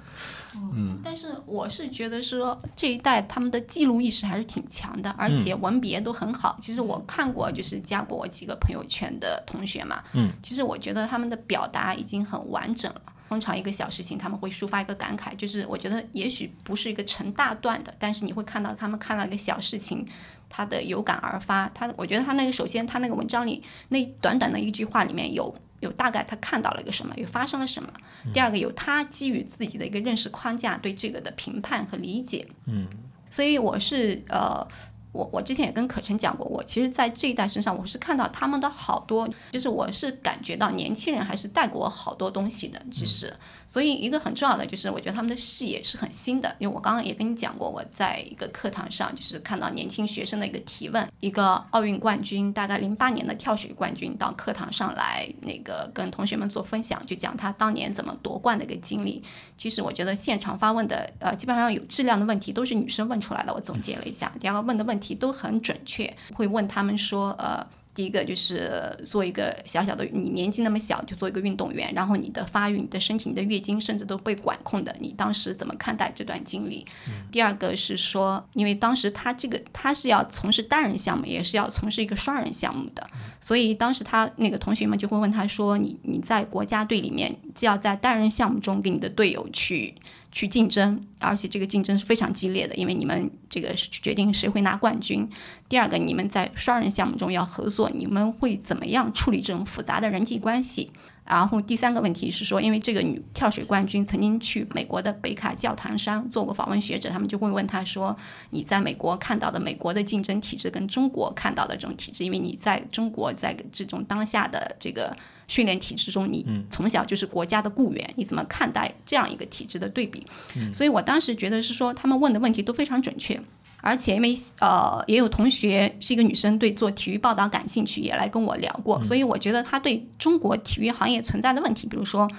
嗯，但是我是觉得说这一代他们的记录意识还是挺强的，而且文笔都很好。其实我看过，就是加过我几个朋友圈的同学嘛，嗯，其实我觉得他们的表达已经很完整了。通常一个小事情，他们会抒发一个感慨，就是我觉得也许不是一个成大段的，但是你会看到他们看到一个小事情，他的有感而发。他我觉得他那个首先他那个文章里那短短的一句话里面有有大概他看到了一个什么，有发生了什么。第二个有他基于自己的一个认识框架对这个的评判和理解。嗯，所以我是呃。我我之前也跟可成讲过，我其实，在这一代身上，我是看到他们的好多，就是我是感觉到年轻人还是带给我好多东西的，其实。所以一个很重要的就是，我觉得他们的视野是很新的。因为我刚刚也跟你讲过，我在一个课堂上，就是看到年轻学生的一个提问，一个奥运冠军，大概零八年的跳水冠军，到课堂上来那个跟同学们做分享，就讲他当年怎么夺冠的一个经历。其实我觉得现场发问的，呃，基本上有质量的问题都是女生问出来的。我总结了一下，第二个问的问题都很准确，会问他们说，呃。第一个就是做一个小小的，你年纪那么小就做一个运动员，然后你的发育、你的身体、你的月经甚至都被管控的，你当时怎么看待这段经历？第二个是说，因为当时他这个他是要从事单人项目，也是要从事一个双人项目的，所以当时他那个同学们就会问他说：“你你在国家队里面，既要在单人项目中给你的队友去。”去竞争，而且这个竞争是非常激烈的，因为你们这个决定谁会拿冠军。第二个，你们在双人项目中要合作，你们会怎么样处理这种复杂的人际关系？然后第三个问题是说，因为这个女跳水冠军曾经去美国的北卡教堂山做过访问学者，他们就会问她说：“你在美国看到的美国的竞争体制跟中国看到的这种体制，因为你在中国在这种当下的这个训练体制中，你从小就是国家的雇员，你怎么看待这样一个体制的对比？”所以我当时觉得是说，他们问的问题都非常准确。而且因为呃也有同学是一个女生，对做体育报道感兴趣，也来跟我聊过，所以我觉得她对中国体育行业存在的问题，比如说，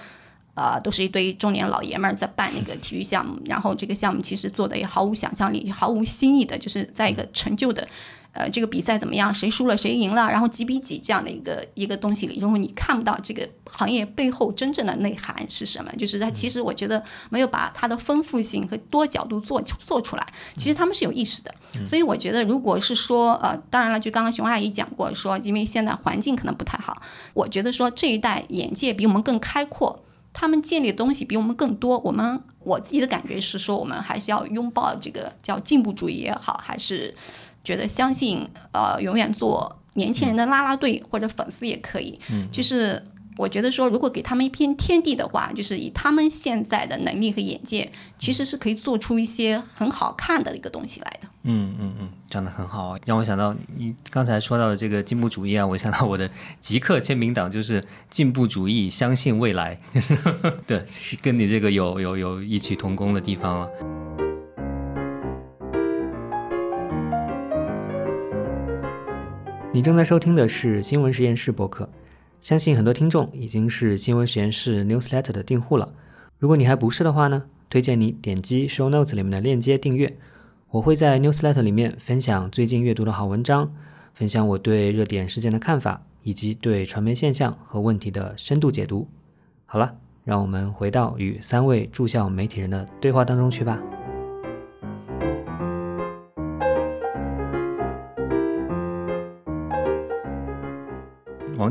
呃，都是一堆中年老爷们儿在办那个体育项目，然后这个项目其实做的也毫无想象力，毫无新意的，就是在一个陈旧的呃这个比赛怎么样，谁输了谁赢了，然后几比几这样的一个一个东西里，如果你看不到这个行业背后真正的内涵是什么，就是它其实我觉得没有把它的丰富性和多角度做做出来，其实他们是有意识的。所以我觉得，如果是说呃，当然了，就刚刚熊阿姨讲过说，因为现在环境可能不太好，我觉得说这一代眼界比我们更开阔。他们建立的东西比我们更多，我们我自己的感觉是说，我们还是要拥抱这个叫进步主义也好，还是觉得相信呃永远做年轻人的拉拉队或者粉丝也可以。嗯，就是我觉得说，如果给他们一片天地的话，就是以他们现在的能力和眼界，其实是可以做出一些很好看的一个东西来的。嗯嗯嗯，讲的很好，让我想到你刚才说到的这个进步主义啊，我想到我的极客签名档就是进步主义，相信未来，对，跟你这个有有有异曲同工的地方了。你正在收听的是新闻实验室播客，相信很多听众已经是新闻实验室 newsletter 的订户了。如果你还不是的话呢，推荐你点击 show notes 里面的链接订阅。我会在 newsletter 里面分享最近阅读的好文章，分享我对热点事件的看法，以及对传媒现象和问题的深度解读。好了，让我们回到与三位驻校媒体人的对话当中去吧。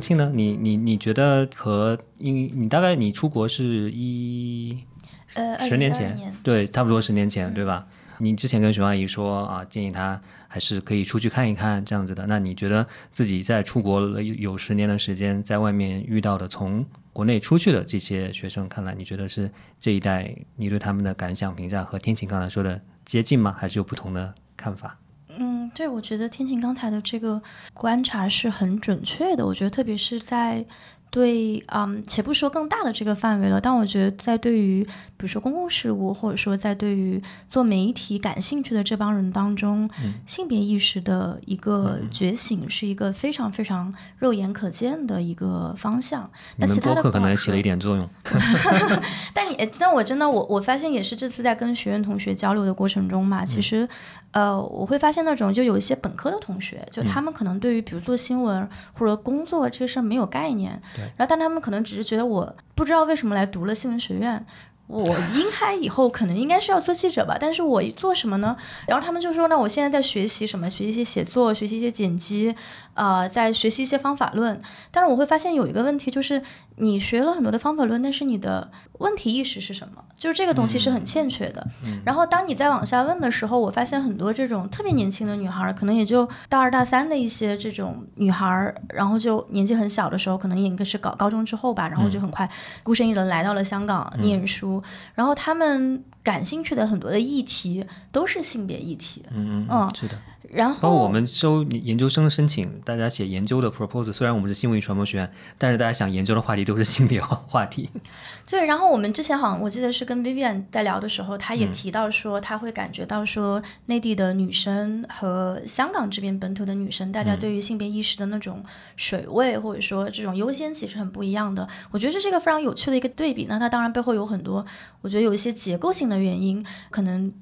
王庆呢？你你你觉得和因你大概你出国是一呃十年前，对，差不多十年前，对吧？你之前跟熊阿姨说啊，建议她还是可以出去看一看这样子的。那你觉得自己在出国了有十年的时间，在外面遇到的从国内出去的这些学生，看来你觉得是这一代你对他们的感想评价和天晴刚才说的接近吗？还是有不同的看法？嗯，对，我觉得天晴刚才的这个观察是很准确的。我觉得特别是在。对，嗯，且不说更大的这个范围了，但我觉得在对于比如说公共事务，或者说在对于做媒体感兴趣的这帮人当中，性别意识的一个觉醒是一个非常非常肉眼可见的一个方向。那其他的可能起了一点作用。但你，但我真的，我我发现也是这次在跟学院同学交流的过程中嘛，其实。呃，我会发现那种就有一些本科的同学，就他们可能对于比如做新闻或者工作这个事儿没有概念，然后但他们可能只是觉得我不知道为什么来读了新闻学院。我应该以后可能应该是要做记者吧，但是我做什么呢？然后他们就说，那我现在在学习什么？学习一些写作，学习一些剪辑，呃，在学习一些方法论。但是我会发现有一个问题，就是你学了很多的方法论，但是你的问题意识是什么？就是这个东西是很欠缺的。然后当你再往下问的时候，我发现很多这种特别年轻的女孩，可能也就大二大三的一些这种女孩，然后就年纪很小的时候，可能应该是高高中之后吧，然后就很快孤身一人来到了香港念书。然后他们感兴趣的很多的议题都是性别议题，嗯嗯，是的。然后，包括我们收研究生申请，大家写研究的 proposal，虽然我们是新闻与传播学院，但是大家想研究的话题都是性别话题。对，然后我们之前好像我记得是跟 Vivian 在聊的时候，他也提到说，他会感觉到说，内地的女生和香港这边本土的女生，大家对于性别意识的那种水位或者说这种优先级是很不一样的。我觉得这是一个非常有趣的一个对比。那它当然背后有很多，我觉得有一些结构性的原因，可能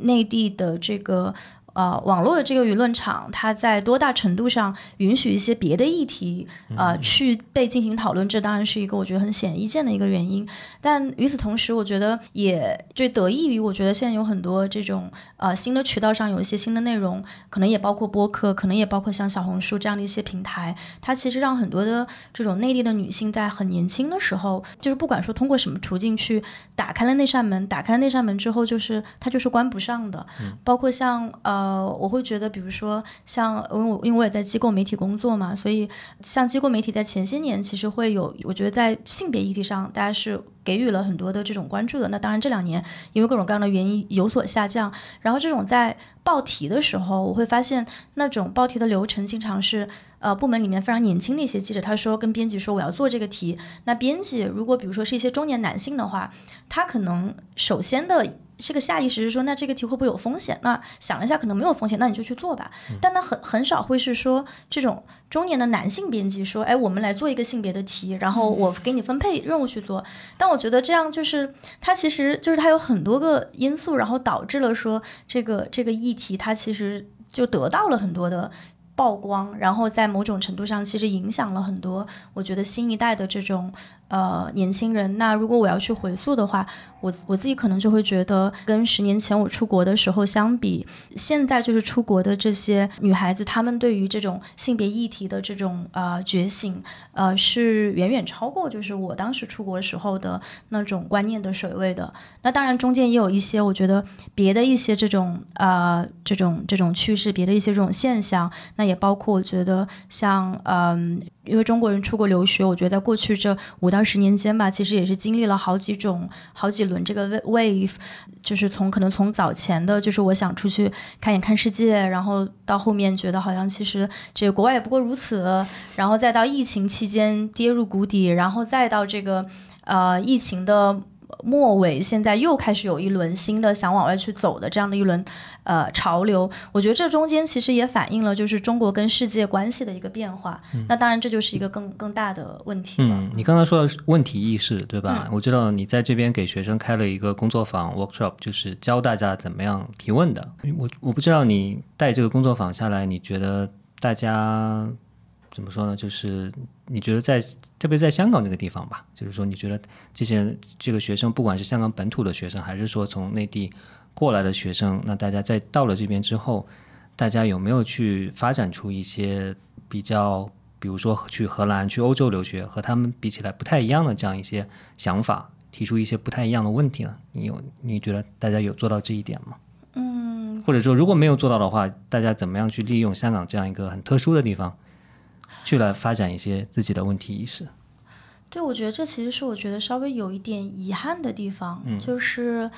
内地的这个。呃，网络的这个舆论场，它在多大程度上允许一些别的议题，呃，去被进行讨论？这当然是一个我觉得很显而易见的一个原因。但与此同时，我觉得也就得益于，我觉得现在有很多这种呃新的渠道上有一些新的内容，可能也包括播客，可能也包括像小红书这样的一些平台，它其实让很多的这种内地的女性在很年轻的时候，就是不管说通过什么途径去打开了那扇门，打开那扇门之后，就是它就是关不上的。包括像呃。呃，我会觉得，比如说像，因为我因为我也在机构媒体工作嘛，所以像机构媒体在前些年其实会有，我觉得在性别议题上，大家是给予了很多的这种关注的。那当然这两年因为各种各样的原因有所下降。然后这种在报题的时候，我会发现那种报题的流程经常是，呃，部门里面非常年轻的一些记者，他说跟编辑说我要做这个题，那编辑如果比如说是一些中年男性的话，他可能首先的。是个下意识是说，那这个题会不会有风险？那想一下，可能没有风险，那你就去做吧。但他很很少会是说，这种中年的男性编辑说，哎，我们来做一个性别的题，然后我给你分配任务去做。但我觉得这样就是，它其实就是它有很多个因素，然后导致了说这个这个议题它其实。就得到了很多的。曝光，然后在某种程度上，其实影响了很多。我觉得新一代的这种呃年轻人，那如果我要去回溯的话，我我自己可能就会觉得，跟十年前我出国的时候相比，现在就是出国的这些女孩子，她们对于这种性别议题的这种呃觉醒，呃是远远超过就是我当时出国时候的那种观念的水位的。那当然中间也有一些，我觉得别的一些这种呃这种这种趋势，别的一些这种现象，那也包括我觉得像嗯。因为中国人出国留学，我觉得在过去这五到十年间吧，其实也是经历了好几种、好几轮这个 wave，就是从可能从早前的，就是我想出去看一看世界，然后到后面觉得好像其实这个国外也不过如此，然后再到疫情期间跌入谷底，然后再到这个呃疫情的。末尾，现在又开始有一轮新的想往外去走的这样的一轮，呃，潮流。我觉得这中间其实也反映了就是中国跟世界关系的一个变化。那当然，这就是一个更更大的问题了。嗯，你刚才说的是问题意识，对吧？我知道你在这边给学生开了一个工作坊 workshop，就是教大家怎么样提问的。我我不知道你带这个工作坊下来，你觉得大家。怎么说呢？就是你觉得在特别在香港这个地方吧，就是说你觉得这些这个学生，不管是香港本土的学生，还是说从内地过来的学生，那大家在到了这边之后，大家有没有去发展出一些比较，比如说去荷兰、去欧洲留学，和他们比起来不太一样的这样一些想法，提出一些不太一样的问题呢？你有你觉得大家有做到这一点吗？嗯，或者说如果没有做到的话，大家怎么样去利用香港这样一个很特殊的地方？去来发展一些自己的问题意识，对，我觉得这其实是我觉得稍微有一点遗憾的地方，就是。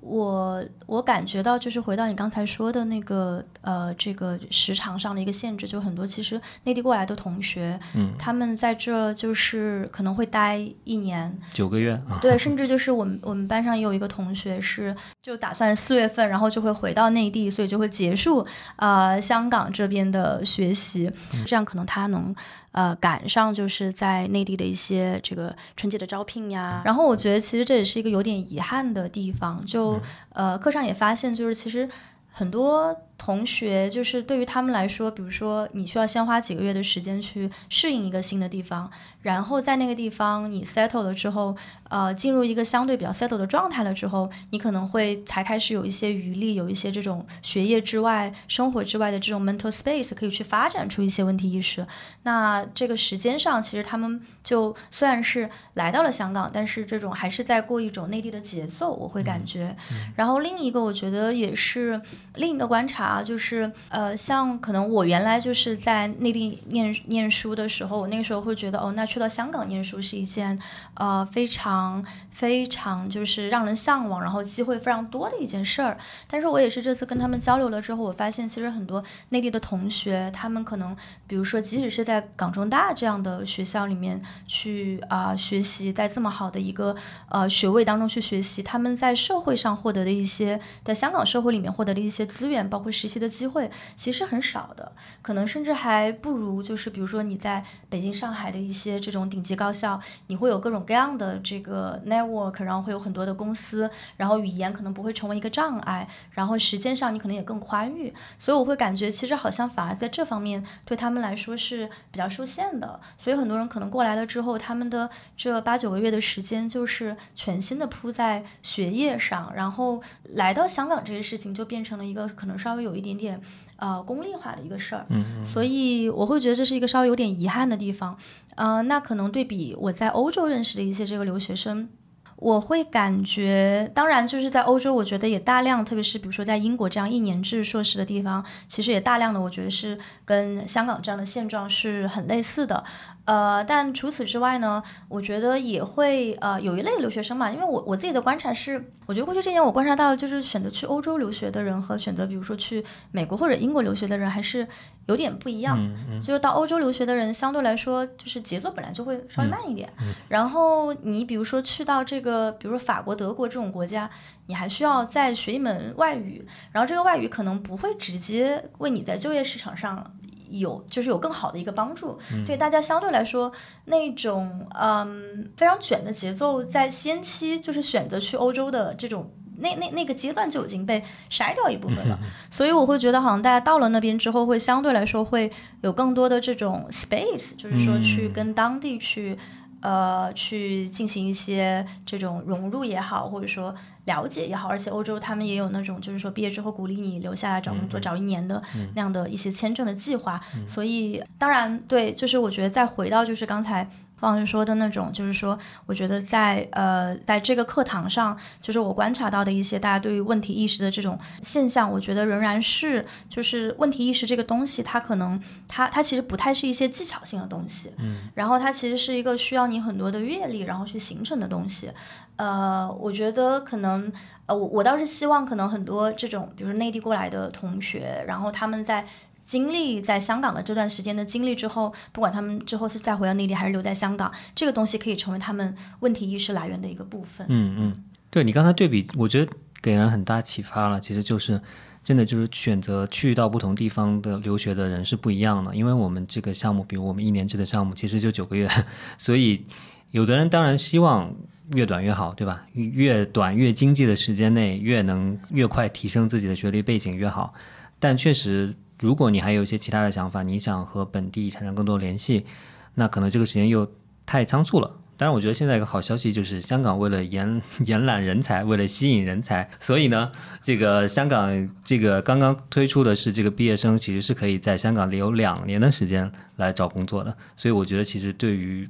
我我感觉到就是回到你刚才说的那个呃这个时长上的一个限制，就很多其实内地过来的同学，嗯，他们在这就是可能会待一年。九个月，对，甚至就是我们我们班上也有一个同学是就打算四月份然后就会回到内地，所以就会结束呃香港这边的学习，这样可能他能。呃，赶上就是在内地的一些这个春节的招聘呀，然后我觉得其实这也是一个有点遗憾的地方，就呃课上也发现，就是其实很多。同学就是对于他们来说，比如说你需要先花几个月的时间去适应一个新的地方，然后在那个地方你 settle 了之后，呃，进入一个相对比较 settle 的状态了之后，你可能会才开始有一些余力，有一些这种学业之外、生活之外的这种 mental space 可以去发展出一些问题意识。那这个时间上，其实他们就虽然是来到了香港，但是这种还是在过一种内地的节奏，我会感觉。然后另一个，我觉得也是另一个观察。啊，就是呃，像可能我原来就是在内地念念书的时候，我那个时候会觉得，哦，那去到香港念书是一件呃非常非常就是让人向往，然后机会非常多的一件事儿。但是我也是这次跟他们交流了之后，我发现其实很多内地的同学，他们可能比如说，即使是在港中大这样的学校里面去啊学习，在这么好的一个呃学位当中去学习，他们在社会上获得的一些，在香港社会里面获得的一些资源，包括。实习的机会其实很少的，可能甚至还不如就是比如说你在北京、上海的一些这种顶级高校，你会有各种各样的这个 network，然后会有很多的公司，然后语言可能不会成为一个障碍，然后时间上你可能也更宽裕，所以我会感觉其实好像反而在这方面对他们来说是比较受限的，所以很多人可能过来了之后，他们的这八九个月的时间就是全新的扑在学业上，然后来到香港这个事情就变成了一个可能稍微。有一点点呃功利化的一个事儿，所以我会觉得这是一个稍微有点遗憾的地方。呃，那可能对比我在欧洲认识的一些这个留学生，我会感觉，当然就是在欧洲，我觉得也大量，特别是比如说在英国这样一年制硕士的地方，其实也大量的，我觉得是跟香港这样的现状是很类似的。呃，但除此之外呢，我觉得也会呃有一类留学生嘛，因为我我自己的观察是，我觉得过去这年我观察到，就是选择去欧洲留学的人和选择比如说去美国或者英国留学的人还是有点不一样。就是到欧洲留学的人相对来说就是节奏本来就会稍微慢一点，然后你比如说去到这个比如说法国、德国这种国家，你还需要再学一门外语，然后这个外语可能不会直接为你在就业市场上。有就是有更好的一个帮助，所以大家相对来说那种嗯非常卷的节奏，在先期就是选择去欧洲的这种那那那个阶段就已经被筛掉一部分了。所以我会觉得，好像大家到了那边之后，会相对来说会有更多的这种 space，就是说去跟当地去。呃，去进行一些这种融入也好，或者说了解也好，而且欧洲他们也有那种，就是说毕业之后鼓励你留下来找工作，找一年的那样的一些签证的计划。所以，当然，对，就是我觉得再回到就是刚才。方老师说的那种，就是说，我觉得在呃，在这个课堂上，就是我观察到的一些大家对于问题意识的这种现象，我觉得仍然是，就是问题意识这个东西，它可能它它其实不太是一些技巧性的东西，嗯，然后它其实是一个需要你很多的阅历，然后去形成的东西，呃，我觉得可能，呃，我我倒是希望可能很多这种，比如内地过来的同学，然后他们在。经历在香港的这段时间的经历之后，不管他们之后是再回到内地还是留在香港，这个东西可以成为他们问题意识来源的一个部分。嗯嗯，对你刚才对比，我觉得给人很大启发了。其实就是真的就是选择去到不同地方的留学的人是不一样的，因为我们这个项目，比如我们一年制的项目，其实就九个月，所以有的人当然希望越短越好，对吧？越短越经济的时间内，越能越快提升自己的学历背景越好，但确实。如果你还有一些其他的想法，你想和本地产生更多联系，那可能这个时间又太仓促了。当然，我觉得现在一个好消息就是，香港为了延 延揽人才，为了吸引人才，所以呢，这个香港这个刚刚推出的是这个毕业生其实是可以在香港留两年的时间来找工作的。所以我觉得其实对于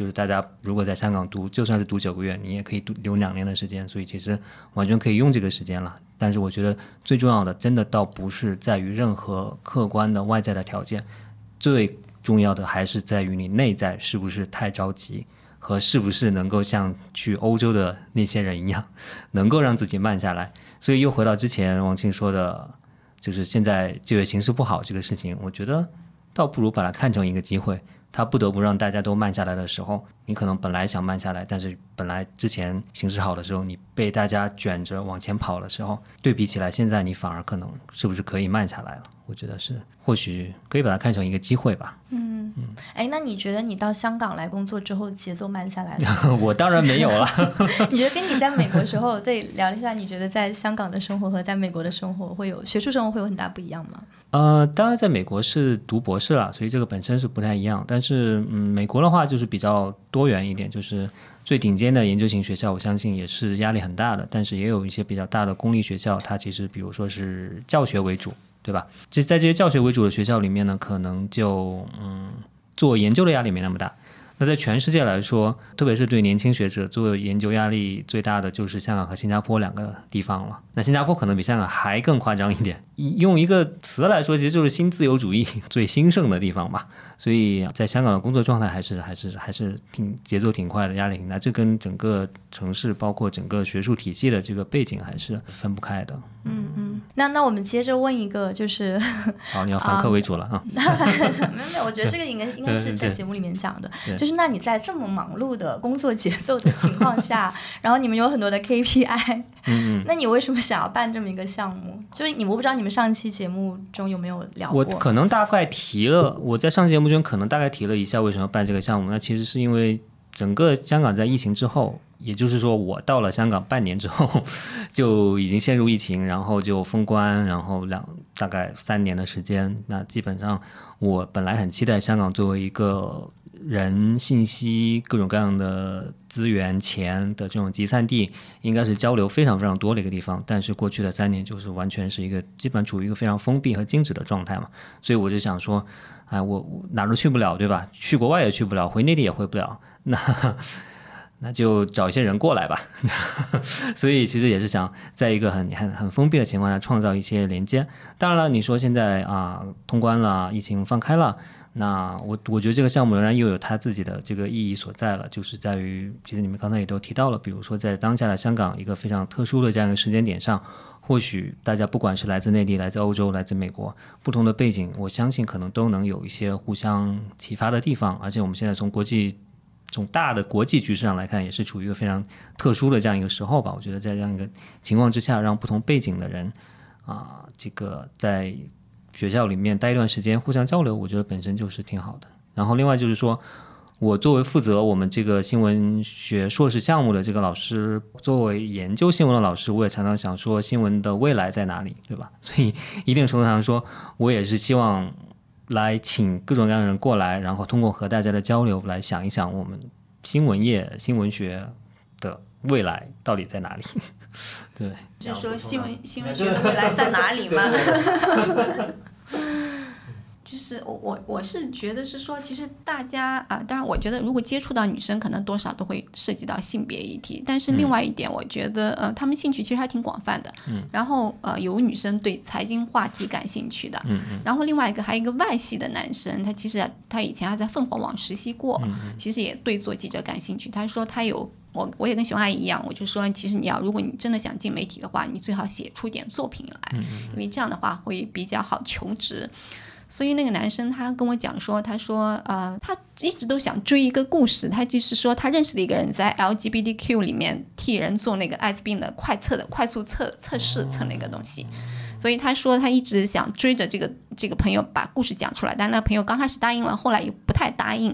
就是大家如果在香港读，就算是读九个月，你也可以读留两年的时间，所以其实完全可以用这个时间了。但是我觉得最重要的，真的倒不是在于任何客观的外在的条件，最重要的还是在于你内在是不是太着急，和是不是能够像去欧洲的那些人一样，能够让自己慢下来。所以又回到之前王庆说的，就是现在就业形势不好这个事情，我觉得倒不如把它看成一个机会。他不得不让大家都慢下来的时候，你可能本来想慢下来，但是本来之前形势好的时候，你被大家卷着往前跑的时候，对比起来，现在你反而可能是不是可以慢下来了？我觉得是，或许可以把它看成一个机会吧。嗯嗯，哎，那你觉得你到香港来工作之后节奏慢下来了？我当然没有了。你觉得跟你在美国时候，对聊一下，你觉得在香港的生活和在美国的生活会有学术生活会有很大不一样吗？呃，当然在美国是读博士了，所以这个本身是不太一样。但是嗯，美国的话就是比较多元一点，就是最顶尖的研究型学校，我相信也是压力很大的。但是也有一些比较大的公立学校，它其实比如说是教学为主。对吧？这在这些教学为主的学校里面呢，可能就嗯，做研究的压力没那么大。那在全世界来说，特别是对年轻学者做研究压力最大的，就是香港和新加坡两个地方了。那新加坡可能比香港还更夸张一点，用一个词来说，其实就是新自由主义 最兴盛的地方吧。所以在香港的工作状态还是还是还是挺节奏挺快的，压力挺大。这跟整个城市包括整个学术体系的这个背景还是分不开的。嗯嗯，那那我们接着问一个，就是 好，你要反客为主了啊？没有没有，我觉得这个应该应该是在节目里面讲的，就是那你在这么忙碌的工作节奏的情况下，然后你们有很多的 KPI，嗯，那你为什么想要办这么一个项目？就是你我不知道你们上期节目中有没有聊过？我可能大概提了，我在上期节目中。可能大概提了一下为什么要办这个项目，那其实是因为整个香港在疫情之后，也就是说我到了香港半年之后，就已经陷入疫情，然后就封关，然后两大概三年的时间，那基本上我本来很期待香港作为一个。人、信息、各种各样的资源、钱的这种集散地，应该是交流非常非常多的一个地方。但是过去的三年，就是完全是一个基本处于一个非常封闭和静止的状态嘛。所以我就想说，哎，我哪都去不了，对吧？去国外也去不了，回内地也回不了，那那就找一些人过来吧。所以其实也是想在一个很很很封闭的情况下创造一些连接。当然了，你说现在啊，通关了，疫情放开了。那我我觉得这个项目仍然又有它自己的这个意义所在了，就是在于，其实你们刚才也都提到了，比如说在当下的香港一个非常特殊的这样一个时间点上，或许大家不管是来自内地、来自欧洲、来自美国，不同的背景，我相信可能都能有一些互相启发的地方。而且我们现在从国际从大的国际局势上来看，也是处于一个非常特殊的这样一个时候吧。我觉得在这样一个情况之下，让不同背景的人啊，这个在。学校里面待一段时间，互相交流，我觉得本身就是挺好的。然后另外就是说，我作为负责我们这个新闻学硕士项目的这个老师，作为研究新闻的老师，我也常常想说新闻的未来在哪里，对吧？所以一定程度上说，我也是希望来请各种各样的人过来，然后通过和大家的交流来想一想我们新闻业、新闻学的未来到底在哪里。对，就是说新闻新闻学的未来在哪里吗？就是我我我是觉得是说，其实大家啊，当然我觉得如果接触到女生，可能多少都会涉及到性别议题。但是另外一点，我觉得呃，他们兴趣其实还挺广泛的。嗯。然后呃，有女生对财经话题感兴趣的。嗯嗯。然后另外一个还有一个外系的男生，他其实他以前还在凤凰网实习过，其实也对做记者感兴趣。他说他有我我也跟熊阿姨一样，我就说其实你要如果你真的想进媒体的话，你最好写出点作品来，因为这样的话会比较好求职。所以那个男生他跟我讲说，他说，呃，他一直都想追一个故事，他就是说他认识的一个人在 LGBTQ 里面替人做那个艾滋病的快测的快速测测试测那个东西，所以他说他一直想追着这个这个朋友把故事讲出来，但那朋友刚开始答应了，后来也不太答应，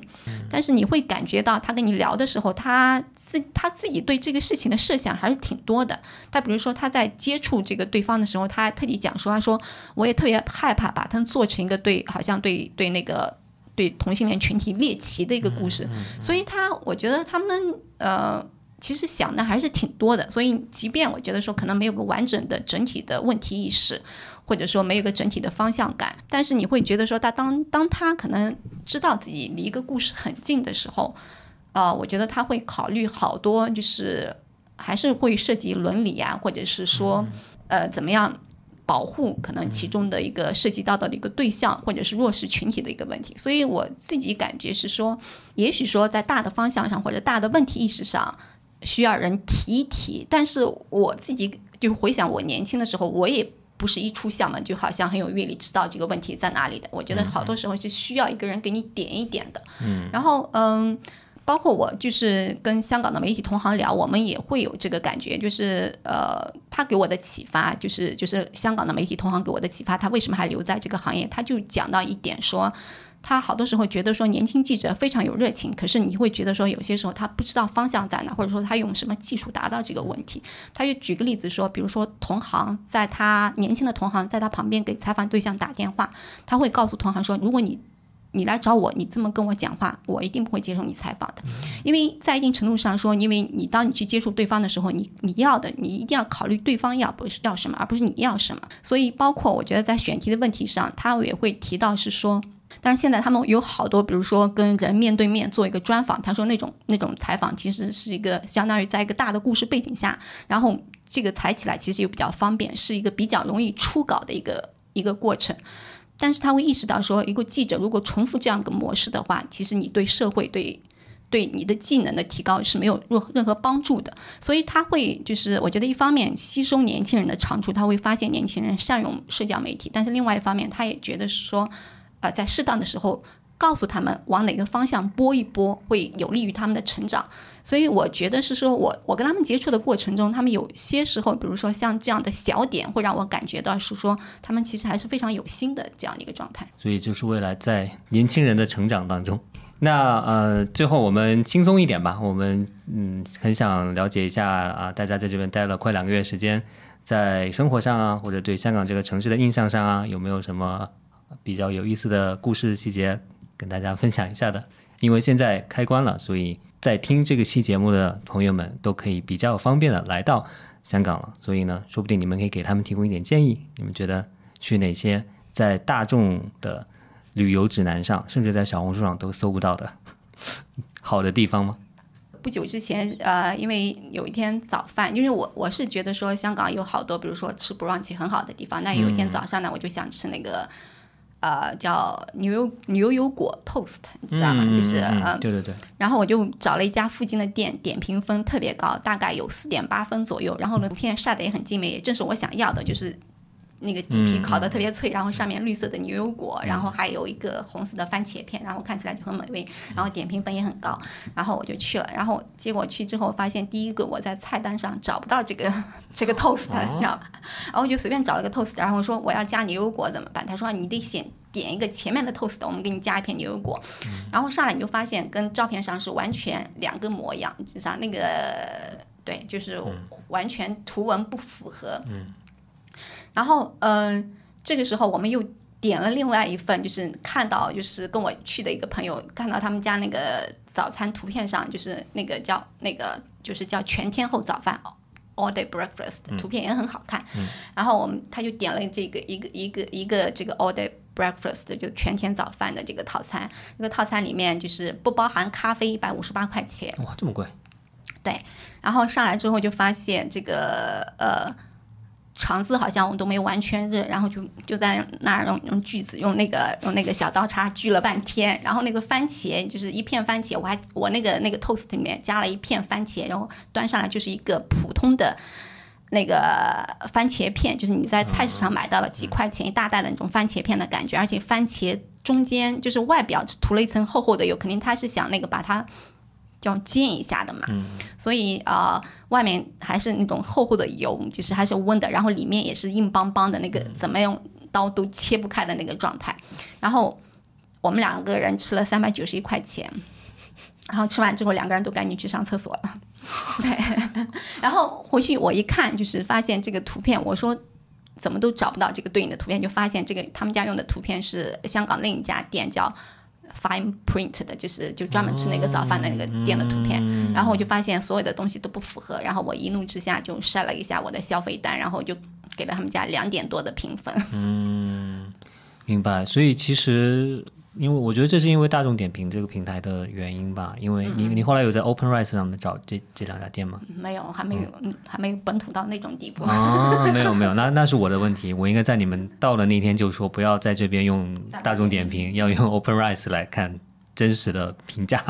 但是你会感觉到他跟你聊的时候，他。自他自己对这个事情的设想还是挺多的。他比如说他在接触这个对方的时候，他还特地讲说：“他说我也特别害怕把他做成一个对，好像对对那个对同性恋群体猎奇的一个故事。”所以，他我觉得他们呃，其实想的还是挺多的。所以，即便我觉得说可能没有个完整的整体的问题意识，或者说没有个整体的方向感，但是你会觉得说他当当他可能知道自己离一个故事很近的时候。啊，我觉得他会考虑好多，就是还是会涉及伦理啊，或者是说，呃，怎么样保护可能其中的一个涉及到的一个对象，或者是弱势群体的一个问题。所以我自己感觉是说，也许说在大的方向上或者大的问题意识上需要人提一提。但是我自己就回想我年轻的时候，我也不是一出校门就好像很有阅历，知道这个问题在哪里的。我觉得好多时候是需要一个人给你点一点的。嗯，然后嗯。包括我就是跟香港的媒体同行聊，我们也会有这个感觉，就是呃，他给我的启发，就是就是香港的媒体同行给我的启发，他为什么还留在这个行业？他就讲到一点，说他好多时候觉得说年轻记者非常有热情，可是你会觉得说有些时候他不知道方向在哪，或者说他用什么技术达到这个问题。他就举个例子说，比如说同行在他年轻的同行在他旁边给采访对象打电话，他会告诉同行说，如果你你来找我，你这么跟我讲话，我一定不会接受你采访的，因为在一定程度上说，因为你当你去接触对方的时候，你你要的，你一定要考虑对方要不是要什么，而不是你要什么。所以，包括我觉得在选题的问题上，他也会提到是说，但是现在他们有好多，比如说跟人面对面做一个专访，他说那种那种采访其实是一个相当于在一个大的故事背景下，然后这个采起来其实又比较方便，是一个比较容易出稿的一个一个过程。但是他会意识到说，一个记者如果重复这样一个模式的话，其实你对社会、对对你的技能的提高是没有任任何帮助的。所以他会就是，我觉得一方面吸收年轻人的长处，他会发现年轻人善用社交媒体；但是另外一方面，他也觉得是说，呃，在适当的时候。告诉他们往哪个方向拨一拨会有利于他们的成长，所以我觉得是说，我我跟他们接触的过程中，他们有些时候，比如说像这样的小点，会让我感觉到是说，他们其实还是非常有心的这样一个状态。所以就是未来在年轻人的成长当中，那呃，最后我们轻松一点吧，我们嗯，很想了解一下啊，大家在这边待了快两个月时间，在生活上啊，或者对香港这个城市的印象上啊，有没有什么比较有意思的故事细节？跟大家分享一下的，因为现在开关了，所以在听这个期节目的朋友们都可以比较方便的来到香港了。所以呢，说不定你们可以给他们提供一点建议。你们觉得去哪些在大众的旅游指南上，甚至在小红书上都搜不到的 好的地方吗？不久之前，呃，因为有一天早饭，因为我我是觉得说香港有好多，比如说吃 brunch 很好的地方。那有一天早上呢，我就想吃那个。呃，叫牛油牛油果 toast，你知道吗？就是嗯，对对对。然后我就找了一家附近的店，点评分特别高，大概有四点八分左右。然后呢，图片晒的也很精美，也正是我想要的，就是。那个底皮烤的特别脆，然后上面绿色的牛油果，然后还有一个红色的番茄片，然后看起来就很美味，然后点评分也很高，然后我就去了，然后结果去之后发现，第一个我在菜单上找不到这个 这个 toast，你知道吧？然后我就随便找了个 toast，然后说我要加牛油果怎么办？他说你得先。点一个前面的 toast，我们给你加一片牛油果，然后上来你就发现跟照片上是完全两个模样，至少那个对，就是完全图文不符合。然后嗯、这个时候我们又点了另外一份，就是看到就是跟我去的一个朋友看到他们家那个早餐图片上，就是那个叫那个就是叫全天候早饭。All day breakfast 图片也很好看，然后我们他就点了这个一个一个一个这个 all day breakfast 就全天早饭的这个套餐，这个套餐里面就是不包含咖啡，一百五十八块钱，哇，这么贵，对然后上来之后就发现这个呃肠子好像我都没完全热，然后就就在那儿用用锯子用那个用那个小刀叉锯了半天，然后那个番茄就是一片番茄，我还我那个那个 toast 里面加了一片番茄，然后端上来就是一个普通的。那个番茄片，就是你在菜市场买到了几块钱一大袋的那种番茄片的感觉，而且番茄中间就是外表涂了一层厚厚的油，肯定他是想那个把它叫煎一下的嘛，所以呃外面还是那种厚厚的油，就是还是温的，然后里面也是硬邦邦的那个，怎么用刀都切不开的那个状态。然后我们两个人吃了三百九十一块钱，然后吃完之后两个人都赶紧去上厕所了。对，然后回去我一看，就是发现这个图片，我说怎么都找不到这个对应的图片，就发现这个他们家用的图片是香港另一家店叫 Fine Print 的，就是就专门吃那个早饭的那个店的图片。然后我就发现所有的东西都不符合，然后我一怒之下就晒了一下我的消费单，然后就给了他们家两点多的评分。嗯明白。所以其实，因为我觉得这是因为大众点评这个平台的原因吧，因为你你后来有在 OpenRice 上面找这这两家店吗？没有，还没有，嗯还没有本土到那种地步。啊，没有没有，那那是我的问题，我应该在你们到了那天就说不要在这边用大众点评，要用 OpenRice 来看真实的评价。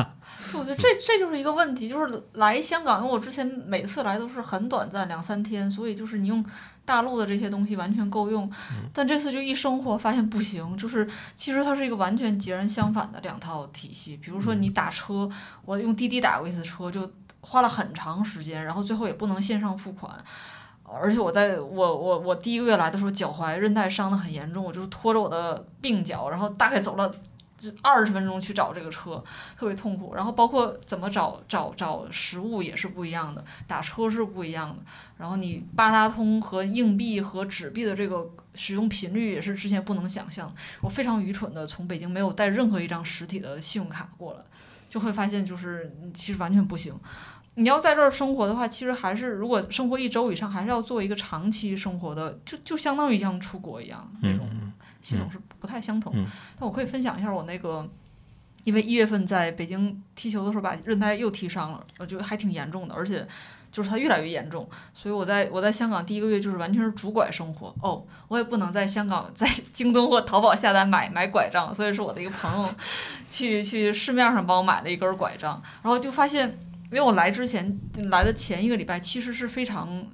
我觉得这这就是一个问题，就是来香港，因为我之前每次来都是很短暂，两三天，所以就是你用大陆的这些东西完全够用，但这次就一生活发现不行，就是其实它是一个完全截然相反的两套体系。比如说你打车，我用滴滴打过一次车，就花了很长时间，然后最后也不能线上付款。而且我在我我我第一个月来的时候，脚踝韧带伤得很严重，我就是拖着我的病脚，然后大概走了二十分钟去找这个车，特别痛苦。然后包括怎么找找找食物也是不一样的，打车是不一样的。然后你八达通和硬币和纸币的这个使用频率也是之前不能想象。我非常愚蠢的从北京没有带任何一张实体的信用卡过来，就会发现就是其实完全不行。你要在这儿生活的话，其实还是如果生活一周以上，还是要做一个长期生活的，就就相当于像出国一样那种系统是不太相同。嗯但我可以分享一下我那个，因为一月份在北京踢球的时候把韧带又踢伤了，我觉得还挺严重的，而且就是它越来越严重，所以我在我在香港第一个月就是完全是拄拐生活。哦，我也不能在香港在京东或淘宝下单买买拐杖，所以是我的一个朋友去去市面上帮我买了一根拐杖，然后就发现。因为我来之前来的前一个礼拜，其实是非常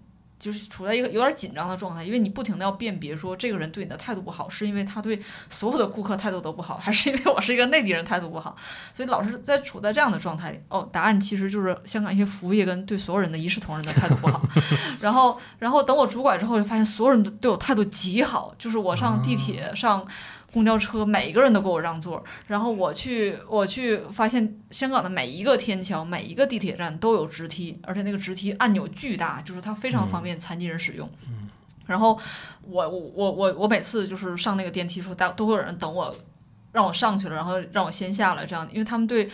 就是处在一个有点紧张的状态，因为你不停的要辨别说这个人对你的态度不好，是因为他对所有的顾客态度都不好，还是因为我是一个内地人态度不好，所以老是在处在这样的状态里。哦，答案其实就是香港一些服务业跟对所有人的一视同仁的态度不好。然后，然后等我主管之后，就发现所有人都对我态度极好，就是我上地铁上。公交车每一个人都给我让座，然后我去我去发现香港的每一个天桥、每一个地铁站都有直梯，而且那个直梯按钮巨大，就是它非常方便残疾人使用。然后我我我我每次就是上那个电梯的时候，大都会有人等我，让我上去了，然后让我先下来，这样，因为他们对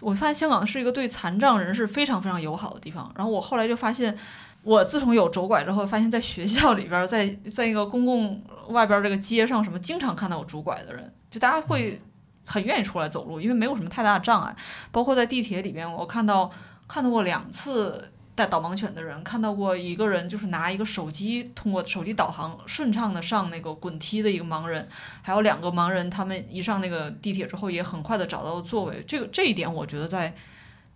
我发现香港是一个对残障人士非常非常友好的地方。然后我后来就发现。我自从有走拐之后，发现在学校里边，在在一个公共外边这个街上什么，经常看到有拄拐的人，就大家会很愿意出来走路，因为没有什么太大的障碍。包括在地铁里边，我看到看到过两次带导盲犬的人，看到过一个人就是拿一个手机通过手机导航顺畅的上那个滚梯的一个盲人，还有两个盲人，他们一上那个地铁之后，也很快的找到座位。这个这一点，我觉得在。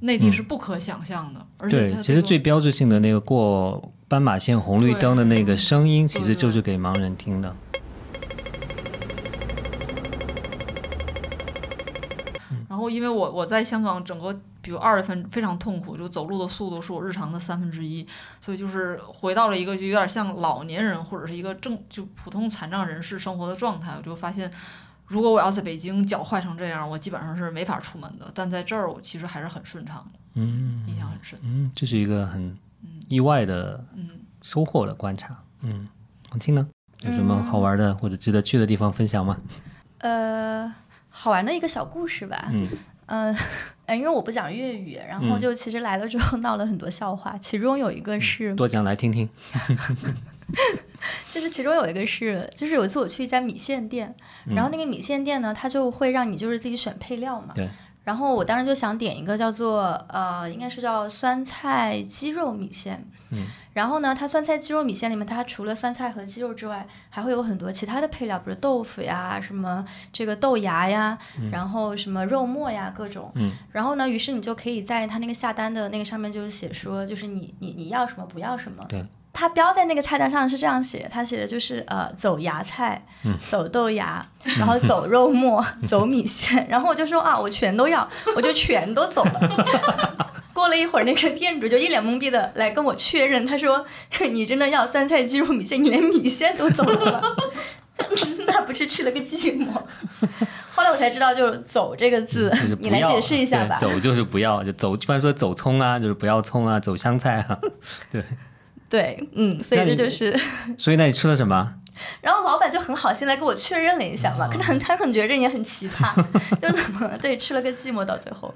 内地是不可想象的，而且对，其实最标志性的那个过斑马线红绿灯的那个声音，其实就是给盲人听的。然后，因为我我在香港整个，比如二月份非常痛苦，就走路的速度是我日常的三分之一，所以就是回到了一个就有点像老年人或者是一个正就普通残障人士生活的状态，我就发现。如果我要在北京脚坏成这样，我基本上是没法出门的。但在这儿，我其实还是很顺畅的，嗯印象很深。嗯，这是一个很意外的嗯，收获的观察。嗯，王青呢，有什么好玩的或者值得去的地方分享吗？呃，好玩的一个小故事吧。嗯呃，呃 因为我不讲粤语，然后嗯就其实来了之后闹了很多笑话，其中有一个是，多讲来听听。就是其中有一个是，就是有一次我去一家米线店，嗯然后那个米线店呢，它就会让你就是自己选配料嘛。对。然后我当时就想点一个叫做呃，应该是叫酸菜鸡肉米线。嗯。然后呢，它酸菜鸡肉米线里面，它除了酸菜和鸡肉之外，还会有很多其他的配料，比如豆腐呀、什么这个豆芽呀，然后什么肉末呀，各种。嗯。然后呢，于是你就可以在它那个下单的那个上面就是写说，就是你你你要什么不要什么。对。它标在那个菜单上是这样写，它写的就是呃走芽菜，走豆芽，然后走肉末，走米线，然后我就说啊我全都要，我就全都走了。过了一会儿，那个店主就一脸懵逼的来跟我确认，他说 你真的要酸菜鸡肉米线，你连米线都走了吗？那不是吃了个寂寞。后来我才知道，就是“走”这个字就是，你来解释一下吧。走就是不要，就走，一般说走葱啊，就是不要葱啊，走香菜啊。对，嗯，所以这就是。所以那你吃了什么？然后老板就很好心来跟我确认了一下嘛，可能他可能觉得这也很奇葩，就怎么对吃了个寂寞到最后。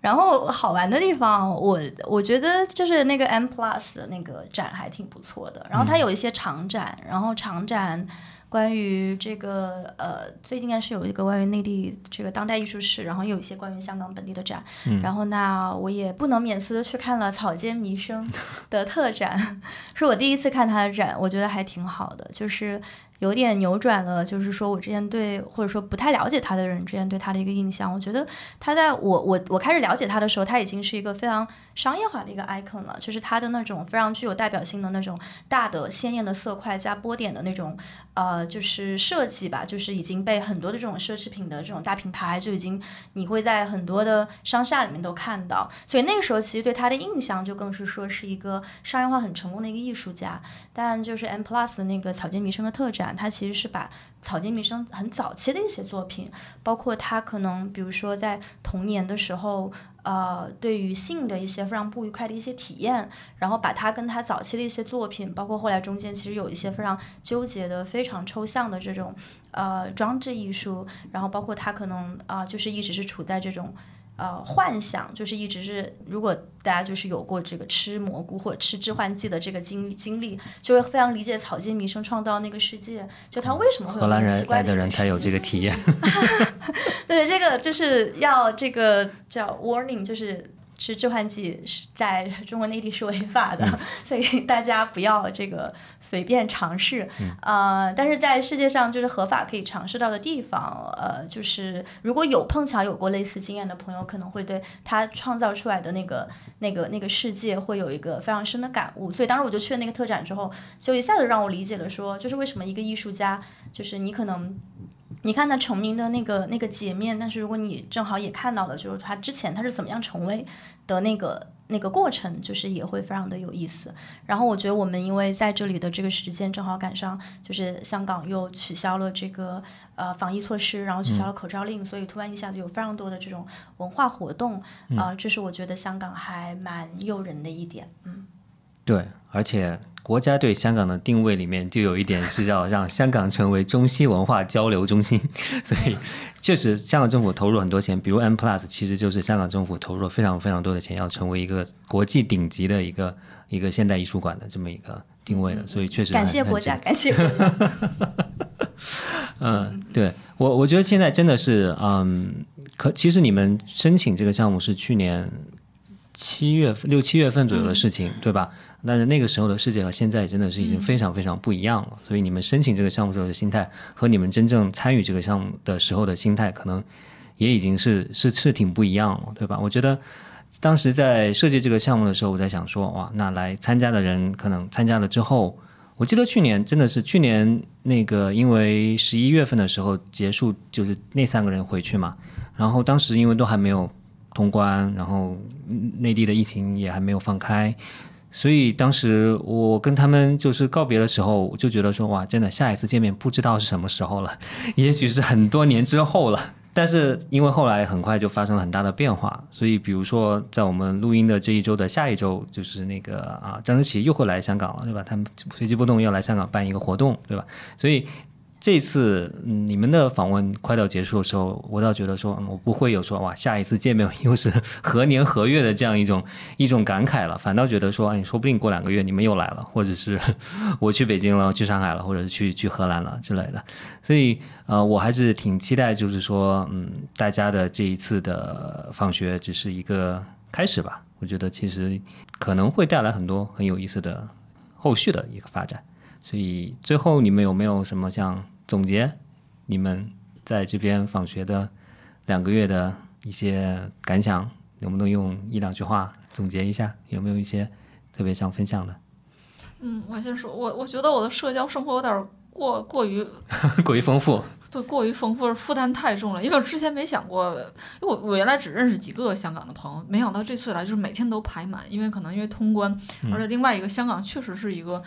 然后好玩的地方，我我觉得就是那个 M Plus 的那个展还挺不错的，然后它有一些长展，然后长展。关于这个呃，最近应该是有一个关于内地这个当代艺术史，然后有一些关于香港本地的展，然后那我也不能免俗的去看了草间弥生的特展，是我第一次看他的展，我觉得还挺好的，就是有点扭转了，就是说我之前对或者说不太了解他的人之前对他的一个印象。我觉得他在我我我开始了解他的时候，他已经是一个非常商业化的一个 icon 了，就是他的那种非常具有代表性的那种大的鲜艳的色块加波点的那种呃，就是设计吧，就是已经被很多的这种奢侈品的这种大品牌就已经你会在很多的商厦里面都看到，所以那个时候其实对他的印象就更是说是一个商业化很成功的一个艺术家。但就是 M Plus 那个草间弥生的特展，它其实是把草间弥生很早期的一些作品，包括他可能比如说在童年的时候，呃，对于性的一些非常不愉快的一些体验，然后把他跟他早期的一些作品，包括后来中间其实有一些非常纠结的、非常抽象的这种呃装置艺术，然后包括他可能啊、就是一直是处在这种。呃，幻想就是一直是，如果大家就是有过这个吃蘑菇或者吃致幻剂的这个经经历，就会非常理解草间弥生创造那个世界，就他为什么会荷兰人来的人才有这个体验。对，这个就是要这个叫 warning，就是吃致幻剂是在 中国内地是违法的，所以大家不要这个随便尝试。呃，但是在世界上就是合法可以尝试到的地方，呃，就是如果有碰巧有过类似经验的朋友，可能会对他创造出来的那个那个那个世界会有一个非常深的感悟。所以当时我就去了那个特展之后，就一下子让我理解了说，就是为什么一个艺术家，就是你可能。你看他成名的那个那个截面，但是如果你正好也看到了，就是他之前他是怎么样成为的那个那个过程，就是也会非常的有意思。然后我觉得我们因为在这里的这个时间正好赶上，就是香港又取消了这个呃防疫措施，然后取消了口罩令，所以突然一下子有非常多的这种文化活动，啊、这是我觉得香港还蛮诱人的一点。嗯，对，而且国家对香港的定位里面就有一点是要让香港成为中西文化交流中心，所以确实香港政府投入很多钱，比如 M Plus，其实就是香港政府投入了非常非常多的钱，要成为一个国际顶级的一个一个现代艺术馆的这么一个定位的，所以确实感谢国家，感谢。国家。嗯，对我我觉得现在真的是，嗯，可其实你们申请这个项目是去年七月份六七月份左右的事情，对吧？但是那个时候的世界和现在真的是已经非常非常不一样了，所以你们申请这个项目时候的心态和你们真正参与这个项目的时候的心态，可能也已经是是是挺不一样了，对吧？我觉得。当时在设计这个项目的时候，我在想说，哇，那来参加的人可能参加了之后，我记得去年真的是去年那个，因为十一月份的时候结束，就是那三个人回去嘛。然后当时因为都还没有通关，然后内地的疫情也还没有放开，所以当时我跟他们就是告别的时候，我就觉得说哇，真的下一次见面不知道是什么时候了，也许是很多年之后了。但是因为后来很快就发生了很大的变化，所以比如说在我们录音的这一周的下一周，就是那个啊，张泽奇又会来香港了，对吧？他们随机波动要来香港办一个活动，对吧？所以。这次你们的访问快到结束的时候，我倒觉得说，我不会有说哇，下一次见面又是何年何月的这样一种一种感慨了，反倒觉得说，哎，说不定过两个月你们又来了，或者是 我去北京了，去上海了，或者是去去荷兰了之类的。所以，呃，我还是挺期待，就是说，嗯，大家的这一次的放学只是一个开始吧。我觉得其实可能会带来很多很有意思的后续的一个发展。所以最后你们有没有什么像？总结你们在这边访学的两个月的一些感想，能不能用一两句话总结一下？有没有一些特别想分享的？嗯，我先说，我我觉得我的社交生活有点过过于过于丰富，对，过于丰富，负担太重了。因为我之前没想过，因为我我原来只认识几个香港的朋友，没想到这次来就是每天都排满。因为可能因为通关，而且另外一个香港确实是一个。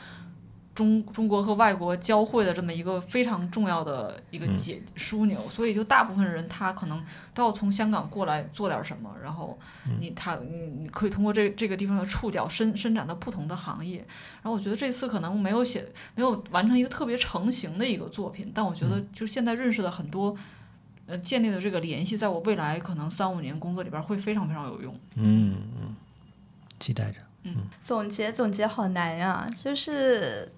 中中国和外国交汇的这么一个非常重要的一个解枢纽，所以就大部分人他可能都要从香港过来做点什么，然后你他你你可以通过这这个地方的触角伸伸展到不同的行业。然后我觉得这次可能没有写没有完成一个特别成型的一个作品，但我觉得就现在认识的很多呃建立的这个联系，在我未来可能三五年工作里边会非常非常有用。嗯嗯，期待着。嗯，总结总结好难呀，就是。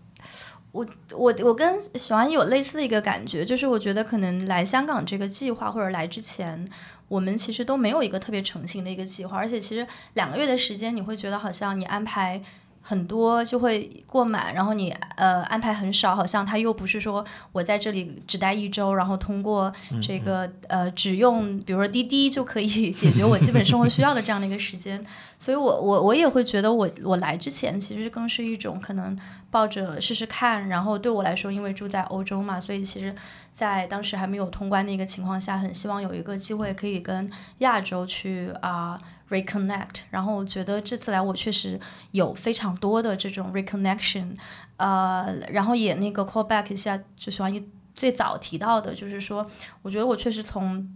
我我我跟许安有类似的一个感觉，就是我觉得可能来香港这个计划或者来之前，我们其实都没有一个特别成型的一个计划，而且其实两个月的时间，你会觉得好像你安排。很多就会过满，然后你呃安排很少，好像他又不是说我在这里只待一周，然后通过这个呃只用比如说滴滴就可以解决我基本生活需要的这样的一个时间，所以我我我也会觉得我我来之前其实更是一种可能抱着试试看，然后对我来说，因为住在欧洲嘛，所以其实在当时还没有通关的一个情况下，很希望有一个机会可以跟亚洲去啊。reconnect，然后我觉得这次来我确实有非常多的这种 reconnection，呃，然后也那个 call back 一下，就喜欢一最早提到的，就是说，我觉得我确实从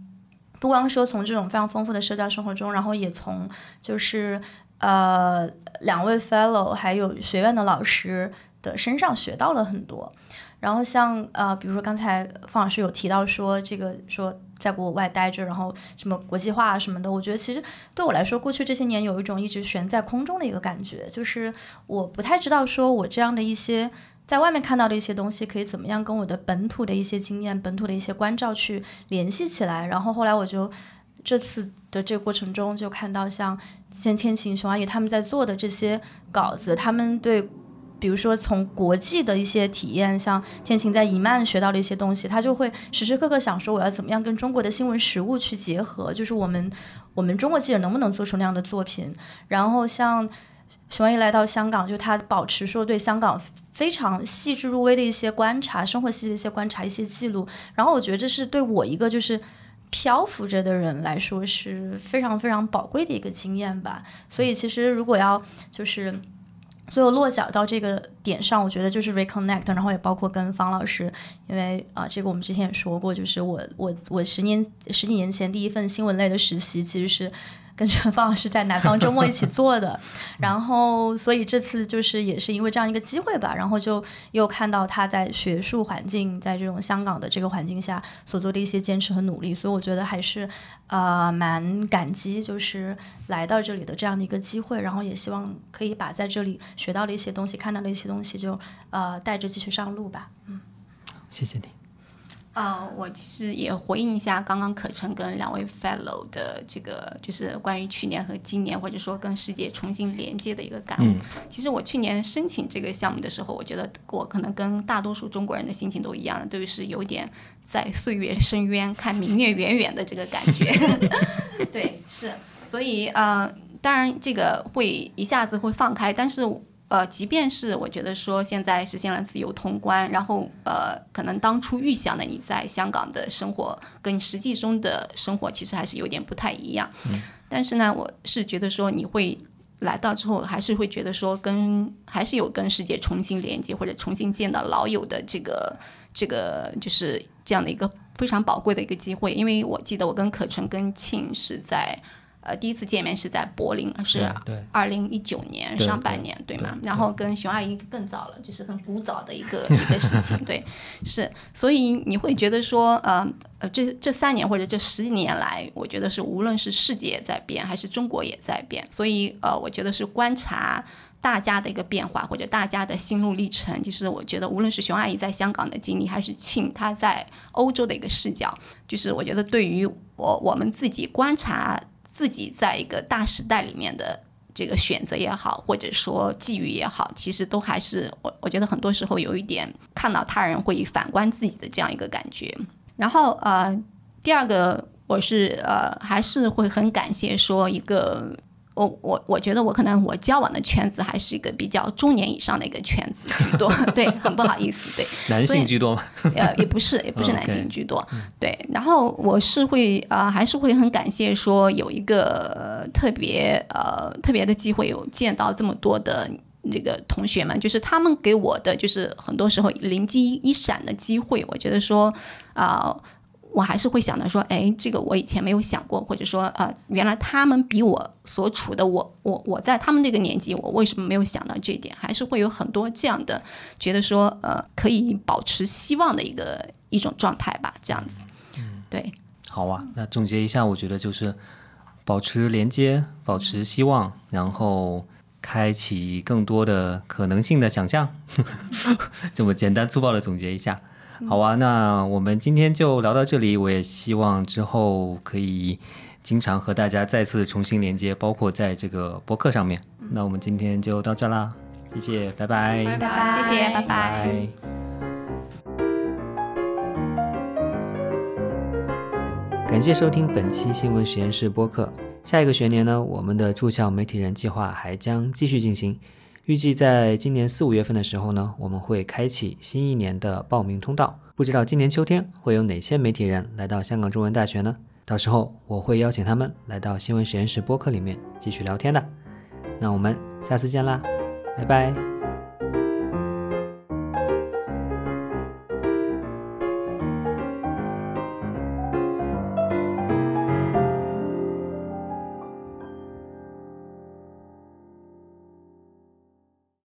不光说从这种非常丰富的社交生活中，然后也从就是呃两位 fellow 还有学院的老师的身上学到了很多。然后像呃，比如说刚才方老师有提到说这个说在国外待着，然后什么国际化啊什么的，我觉得其实对我来说，过去这些年有一种一直悬在空中的一个感觉，就是我不太知道说我这样的一些在外面看到的一些东西，可以怎么样跟我的本土的一些经验、本土的一些关照去联系起来。然后后来我就这次的这个过程中，就看到像像天晴、熊阿姨他们在做的这些稿子，他们对。比如说，从国际的一些体验，像天晴在伊曼学到的一些东西，他就会时时刻刻想说，我要怎么样跟中国的新闻实物去结合，就是我们我们中国记者能不能做出那样的作品。然后像熊一来到香港，就他保持说对香港非常细致入微的一些观察，生活细的一些观察，一些记录。然后我觉得这是对我一个就是漂浮着的人来说是非常非常宝贵的一个经验吧。所以其实如果要就是。最后落脚到这个点上，我觉得就是 reconnect，然后也包括跟方老师，因为啊，这个我们之前也说过，就是我我我十年十几年前第一份新闻类的实习，其实是。跟着方老师在南方周末一起做的，然后所以这次就是也是因为这样一个机会吧，然后就又看到他在学术环境，在这种香港的这个环境下所做的一些坚持和努力，所以我觉得还是呃蛮感激，就是来到这里的这样的一个机会，然后也希望可以把在这里学到的一些东西、看到的一些东西，就呃带着继续上路吧。嗯，谢谢你。啊，我其实也回应一下刚刚可成跟两位 fellow 的这个，就是关于去年和今年，或者说跟世界重新连接的一个感悟。其实我去年申请这个项目的时候，我觉得我可能跟大多数中国人的心情都一样，都是有点在岁月深渊看明月远远的这个感觉。对，是，所以呃，当然这个会一下子会放开，但是。呃，即便是我觉得说现在实现了自由通关，然后呃，可能当初预想的你在香港的生活跟实际中的生活其实还是有点不太一样。嗯。但是呢，我是觉得说你会来到之后，还是会觉得说跟还是有跟世界重新连接，或者重新见到老友的这个这个就是这样的一个非常宝贵的一个机会。因为我记得我跟可成跟庆是在。呃，第一次见面是在柏林，是对二零一九年上半年，对吗？对然后跟熊阿姨更早了，就是很古早的一个 一个事情，对，是。所以你会觉得说，呃呃，这这三年或者这十几年来，我觉得是无论是世界在变，还是中国也在变，所以呃，我觉得是观察。大家的一个变化，或者大家的心路历程，就是我觉得，无论是熊阿姨在香港的经历，还是庆她在欧洲的一个视角，就是我觉得对于我我们自己观察自己在一个大时代里面的这个选择也好，或者说际遇也好，其实都还是我我觉得很多时候有一点看到他人会反观自己的这样一个感觉。然后呃，第二个我是呃还是会很感谢说一个。我我我觉得我可能我交往的圈子还是一个比较中年以上的一个圈子居多，对，很不好意思，对，男性居多吗？呃，也不是，也不是男性居多，对。然后我是会呃，还是会很感谢说有一个特别呃特别的机会，有见到这么多的那个同学们，就是他们给我的就是很多时候灵机一闪的机会，我觉得说啊。我还是会想到说，哎，这个我以前没有想过，或者说，呃，原来他们比我所处的我，我我在他们这个年纪，我为什么没有想到这一点？还是会有很多这样的，觉得说，呃，可以保持希望的一个一种状态吧，这样子。嗯，对。好啊，那总结一下，我觉得就是保持连接，保持希望，然后开启更多的可能性的想象。这么简单粗暴的总结一下。好啊，那我们今天就聊到这里。我也希望之后可以经常和大家再次重新连接，包括在这个博客上面。那我们今天就到这啦，谢谢，拜拜，拜拜，谢谢，拜拜。拜。感谢收听本期新闻实验室播客。下一个学年呢，我们的住校媒体人计划还将继续进行。预计在今年四五月份的时候呢，我们会开启新一年的报名通道。不知道今年秋天会有哪些媒体人来到香港中文大学呢？到时候我会邀请他们来到新闻实验室播客里面继续聊天的。那我们下次见啦，拜拜。